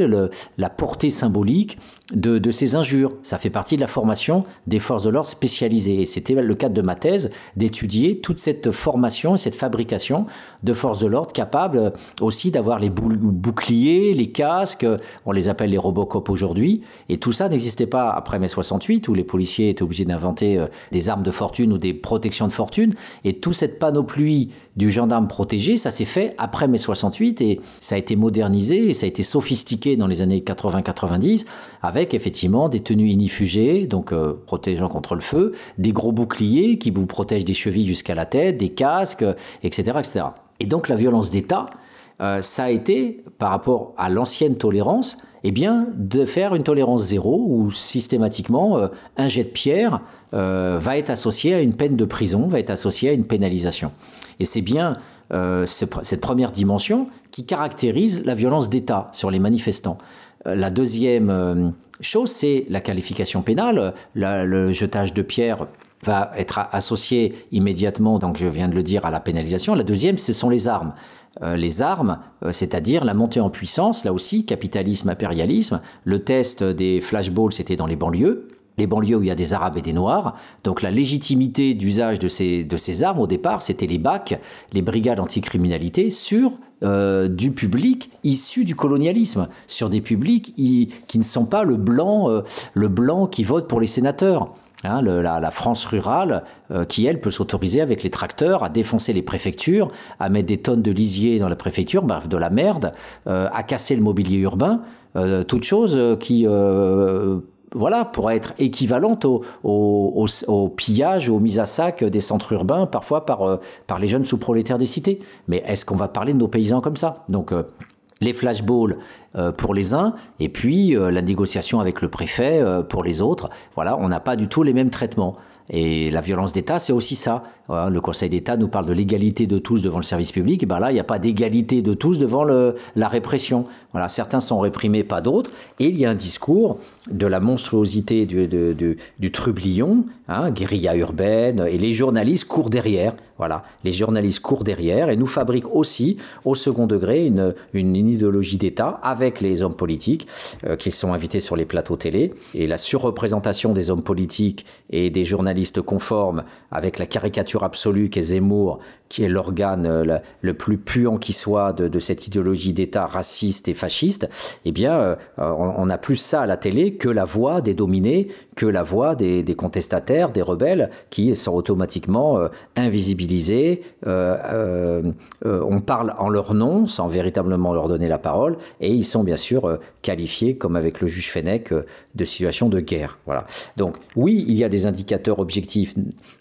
la portée symbolique de, ces injures. Ça fait partie de la formation des forces de l'ordre spécialisées. Et c'était le cadre de ma thèse d'étudier toute cette formation et cette fabrication de forces de l'ordre capables euh, aussi d'avoir les bou- boucliers, les casques, euh, on les appelle les Robocop aujourd'hui. Et tout ça n'existait pas après mai 68 où les policiers étaient obligés d'inventer euh, des armes de fortune ou des protections de fortune. Et toute cette panoplie du gendarme protégé, ça s'est fait après mai 68 et ça a été modernisé et ça a été sophistiqué dans les années 80-90 avec effectivement des tenues inifugées, donc euh, protégeant contre le feu, des gros boucliers qui vous protègent des chevilles jusqu'à la tête, des casques, etc. etc. Et donc la violence d'État, euh, ça a été, par rapport à l'ancienne tolérance, eh bien, de faire une tolérance zéro où systématiquement euh, un jet de pierre va être associé à une peine de prison, va être associé à une pénalisation. Et c'est bien ce- cette première dimension qui caractérise la violence d'État sur les manifestants. Euh, La deuxième euh, chose, c'est la qualification pénale. Le jetage de pierre va être associé immédiatement, donc je viens de le dire, à la pénalisation. La deuxième, ce sont les armes. Euh, les armes, c'est-à-dire la montée en puissance, là aussi, capitalisme, impérialisme. Le test des flashballs, c'était dans les banlieues. Les banlieues où il y a des Arabes et des Noirs. Donc la légitimité d'usage de ces, de ces armes, au départ, c'était les BAC, les brigades anticriminalité, sur euh, du public issu du colonialisme, sur des publics qui ne sont pas le blanc, euh, le blanc qui vote pour les sénateurs. Hein, la, France rurale, euh, qui elle peut s'autoriser avec les tracteurs à défoncer les préfectures, à mettre des tonnes de lisier dans la préfecture, bref, de la merde, à casser le mobilier urbain, toutes choses qui, voilà, pourraient être équivalentes au, au, au- pillage, aux mises à sac des centres urbains, parfois par, euh, par les jeunes sous-prolétaires des cités. Mais est-ce qu'on va parler de nos paysans comme ça? Donc, euh, les flashballs euh, pour les uns, et puis la négociation avec le préfet pour les autres. Voilà, on n'a pas du tout les mêmes traitements. Et la violence d'État, c'est aussi ça. Le Conseil d'État nous parle de l'égalité de tous devant le service public. Et ben là, il n'y a pas d'égalité de tous devant la répression. Voilà, certains sont réprimés, pas d'autres. Et il y a un discours de la monstruosité du, de- du trublion, hein, guérilla urbaine, et les journalistes courent derrière. Voilà, les journalistes courent derrière et nous fabriquent aussi, au second degré, une, une idéologie d'État avec les hommes politiques euh, qui sont invités sur les plateaux télé. Et la surreprésentation des hommes politiques et des journalistes conformes avec la caricature absolue qu'est Zemmour, qui est l'organe euh, le, plus puant qui soit de, cette idéologie d'État raciste et fasciste, eh bien, euh, on, on a plus ça à la télé que la voix des dominés, que la voix des, contestataires, des rebelles, qui sont automatiquement euh, invisibilisés. On parle en leur nom, sans véritablement leur donner la parole, et ils sont bien sûr qualifiés, comme avec le juge euh, de situation de guerre. Voilà. Donc, oui, il y a des indicateurs objectifs,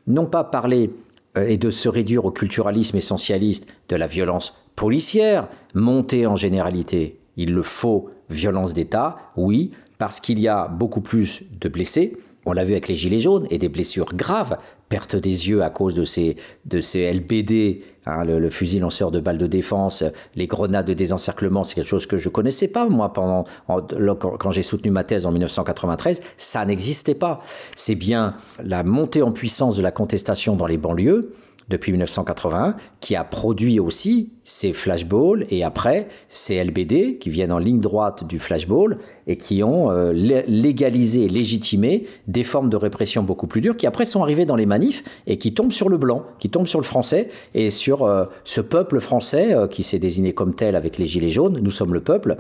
non pas parler euh, et de se réduire au culturalisme essentialiste de la violence policière, montée en généralité. Il le faut, violence d'État, oui, parce qu'il y a beaucoup plus de blessés, On l'a vu avec les gilets jaunes et des blessures graves, perte des yeux à cause de ces, de ces LBD, hein, le, fusil lanceur de balles de défense, les grenades de désencerclement, c'est quelque chose que je connaissais pas moi pendant quand j'ai soutenu ma thèse en 1993, ça n'existait pas. C'est bien la montée en puissance de la contestation dans les banlieues depuis 1981, qui a produit aussi ces flashballs et après ces LBD qui viennent en ligne droite du flashball et qui ont euh, légalisé, légitimé des formes de répression beaucoup plus dures qui après sont arrivées dans les manifs et qui tombent sur le blanc, qui tombent sur le français et sur euh, ce peuple français euh, qui s'est désigné comme tel avec les gilets jaunes, nous sommes le peuple,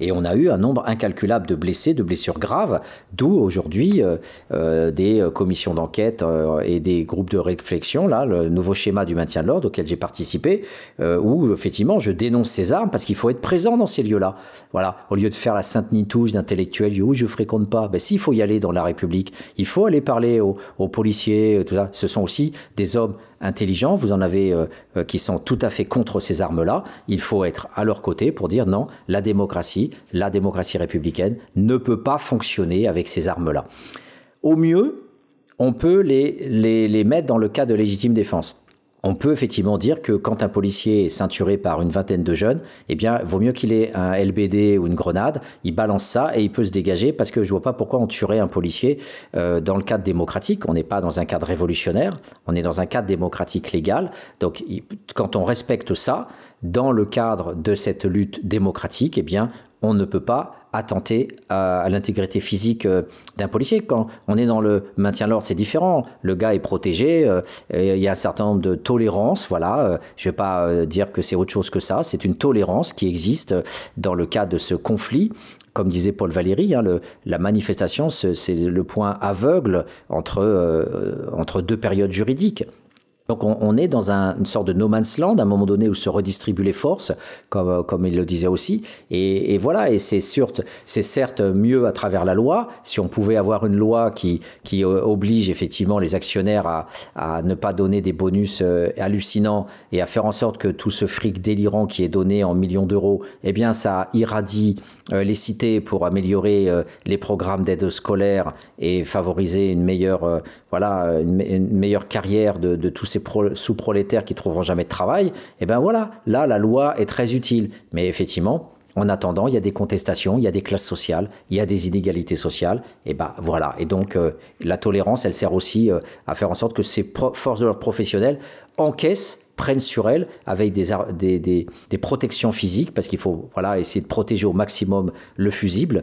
et on a eu un nombre incalculable de blessés, de blessures graves, d'où aujourd'hui des commissions d'enquête et des groupes de réflexion, là, le nouveau schéma du maintien de l'ordre auquel j'ai participé, où effectivement je dénonce ces armes parce qu'il faut être présent dans ces lieux-là. Voilà, au lieu de faire la sainte nitouche d'intellectuels, oui, je fréquente pas. Ben si, il faut y aller dans la République. Il faut aller parler aux, policiers, tout ça. Ce sont aussi des hommes intelligents, vous en avez euh, qui sont tout à fait contre ces armes-là. Il faut être à leur côté pour dire non, la démocratie, la démocratie républicaine ne peut pas fonctionner avec ces armes-là. Au mieux, on peut les, les, les mettre dans le cas de légitime défense on peut effectivement dire que quand un policier est ceinturé par une vingtaine de jeunes, eh bien, vaut mieux qu'il ait un LBD ou une grenade, il balance ça et il peut se dégager parce que je vois pas pourquoi on tuerait un policier euh, dans le cadre démocratique. On n'est pas dans un cadre révolutionnaire, on est dans un cadre démocratique légal. Donc, quand on respecte ça, dans le cadre de cette lutte démocratique, eh bien, on ne peut pas attenter à, à l'intégrité physique euh, d'un policier. Quand on est dans le maintien de l'ordre, c'est différent. Le gars est protégé, euh, il y a un certain nombre de tolérances. Voilà, euh, je ne vais pas dire que c'est autre chose que ça. C'est une tolérance qui existe dans le cas de ce conflit comme disait Paul Valéry, hein, la manifestation, c'est le point aveugle entre, entre deux périodes juridiques. Donc on, on, est dans un, une sorte de no man's land, à un moment donné où se redistribuent les forces, comme, comme il le disait aussi. Et, et voilà, et c'est certes mieux à travers la loi. Si on pouvait avoir une loi qui, qui oblige effectivement les actionnaires à, à ne pas donner des bonus euh, hallucinants et à faire en sorte que tout ce fric délirant qui est donné en millions d'euros, eh bien ça irradie euh, les cités pour améliorer euh, les programmes d'aide scolaire et favoriser une meilleure, euh, voilà, une, meilleure carrière de, tous ces sous-prolétaires qui trouveront jamais de travail, et eh ben voilà, là la loi est très utile. Mais effectivement, en attendant, il y a des contestations, il y a des classes sociales, il y a des inégalités sociales, et ben voilà. Et donc euh, la tolérance, elle sert aussi euh, à faire en sorte que ces forces de l'ordre professionnelles encaissent prennent sur elles avec des, des protections physiques, parce qu'il faut voilà, essayer de protéger au maximum le fusible,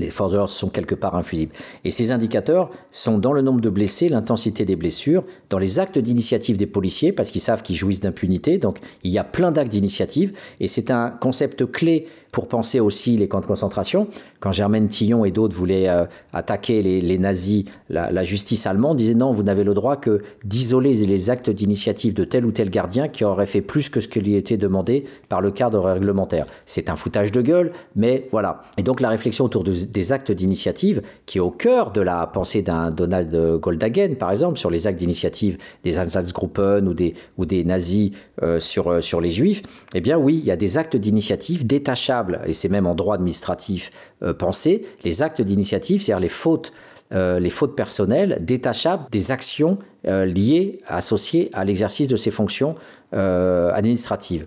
les forces sont quelque part infusibles. Et ces indicateurs sont dans le nombre de blessés, l'intensité des blessures, dans les actes d'initiative des policiers, parce qu'ils savent qu'ils jouissent d'impunité. Donc il y a plein d'actes d'initiative, et c'est un concept clé pour penser aussi les camps de concentration. Quand Germaine Tillon et d'autres voulaient euh, attaquer les, nazis, la, justice allemande disait non, vous n'avez le droit que d'isoler les actes d'initiative de tel ou tel gardien qui aurait fait plus que ce qui lui était demandé par le cadre réglementaire. C'est un foutage de gueule, mais voilà. Et donc la réflexion autour de, des actes d'initiative, qui est au cœur de la pensée d'un Donald Goldhagen, par exemple, sur les actes d'initiative des Einsatzgruppen ou des, ou des nazis euh, sur, euh, sur les juifs, eh bien oui, il y a des actes d'initiative détachables et c'est même en droit administratif euh, pensé, les actes d'initiative, c'est-à-dire les fautes, euh, personnelles détachables des actions euh, liées, associées à l'exercice de ces fonctions administratives.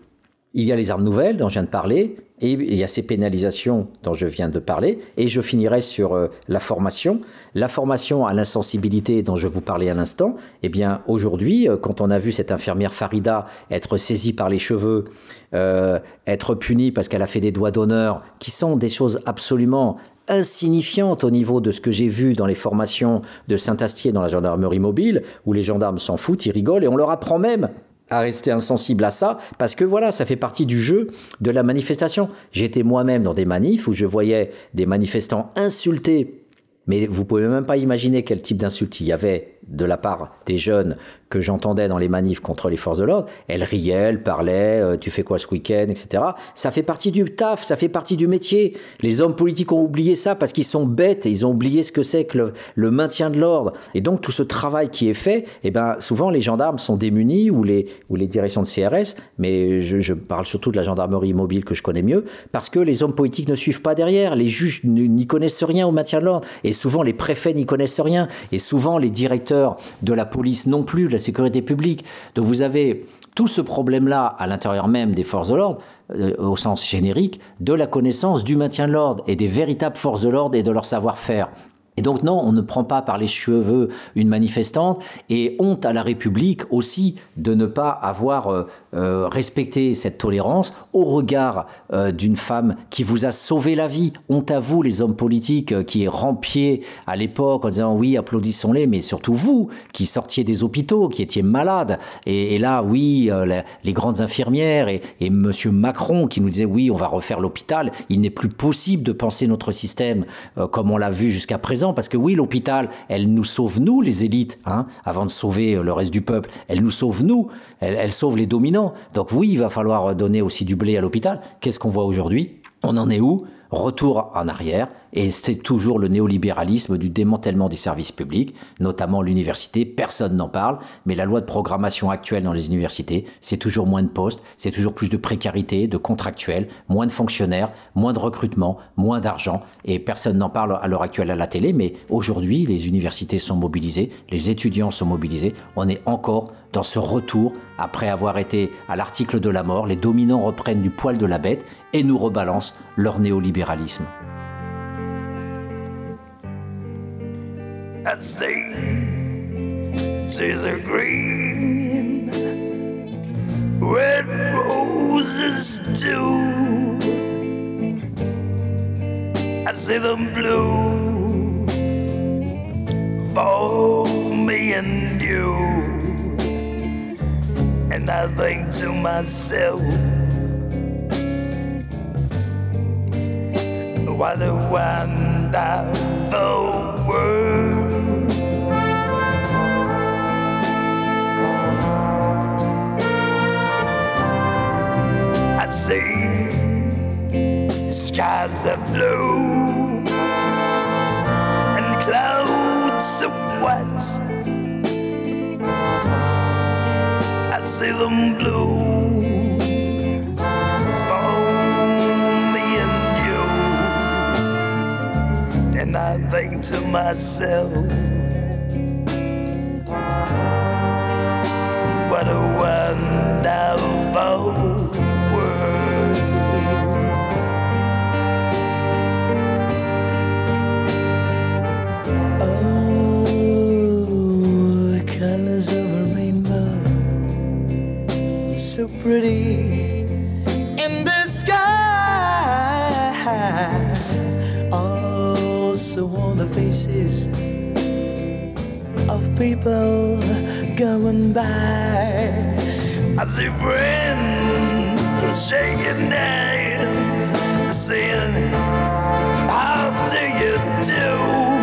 Il y a les armes nouvelles dont je viens de parler, et il y a ces pénalisations dont je viens de parler, et je finirai sur euh, la formation. La formation à l'insensibilité dont je vous parlais à l'instant, eh bien aujourd'hui, euh, quand on a vu cette infirmière Farida être saisie par les cheveux, euh, être punie parce qu'elle a fait des doigts d'honneur, qui sont des choses absolument insignifiante au niveau de ce que j'ai vu dans les formations de Saint-Astier dans la gendarmerie mobile, où les gendarmes s'en foutent, ils rigolent, et on leur apprend même à rester insensible à ça, parce que voilà, ça fait partie du jeu de la manifestation. J'étais moi-même dans des manifs où je voyais des manifestants insulter, mais vous pouvez même pas imaginer quel type d'insulte il y avait de la part des jeunes que j'entendais dans les manifs contre les forces de l'ordre, elles riaient, elles parlaient, euh, tu fais quoi ce week-end, etc. Ça fait partie du taf, ça fait partie du métier. Les hommes politiques ont oublié ça parce qu'ils sont bêtes et ils ont oublié ce que c'est que le, maintien de l'ordre. Et donc tout ce travail qui est fait, eh ben souvent les gendarmes sont démunis ou les ou les directions de CRS, mais je, je parle surtout de la gendarmerie mobile que je connais mieux, parce que les hommes politiques ne suivent pas derrière, les juges n'y connaissent rien au maintien de l'ordre. Et souvent, les préfets n'y connaissent rien. Et souvent, les directeurs de la police non plus, la sécurité publique. Donc vous avez tout ce problème-là à l'intérieur même des forces de l'ordre, euh, au sens générique, de la connaissance du maintien de l'ordre et des véritables forces de l'ordre et de leur savoir-faire. Et donc non, on ne prend pas par les cheveux une manifestante et honte à la République aussi de ne pas avoir euh, respecté cette tolérance au regard euh, d'une femme qui vous a sauvé la vie. Honte à vous, les hommes politiques euh, qui rampiez à l'époque en disant oui, applaudissons-les, mais surtout vous qui sortiez des hôpitaux, qui étiez malades. Et, là, oui, les grandes infirmières et, Monsieur Macron qui nous disait oui, on va refaire l'hôpital. Il n'est plus possible de penser notre système comme on l'a vu jusqu'à présent, parce que oui, l'hôpital, elle nous sauve nous, les élites, hein, avant de sauver le reste du peuple. Elle nous sauve nous, elle sauve les dominants. Donc oui, il va falloir donner aussi du blé à l'hôpital. Qu'est-ce qu'on voit aujourd'hui? On en est où? Retour en arrière, et c'est toujours le néolibéralisme du démantèlement des services publics, notamment l'université. Personne n'en parle, mais la loi de programmation actuelle dans les universités, c'est toujours moins de postes, c'est toujours plus de précarité, de contractuels, moins de fonctionnaires, moins de recrutement, moins d'argent, et personne n'en parle à l'heure actuelle à la télé, mais aujourd'hui, les universités sont mobilisées, les étudiants sont mobilisés, on est encore dans ce retour, après avoir été à l'article de la mort, les dominants reprennent du poil de la bête et nous rebalancent leur néolibéralisme. I see trees are green, red roses too. I see them blue for me and you, and I think to myself. What a wonderful world. I see skies are blue and clouds of white. I see them blue. And I think to myself, what a wonderful pretty in the sky. Also on the faces of people going by. I see friends shaking hands, saying, How do you do?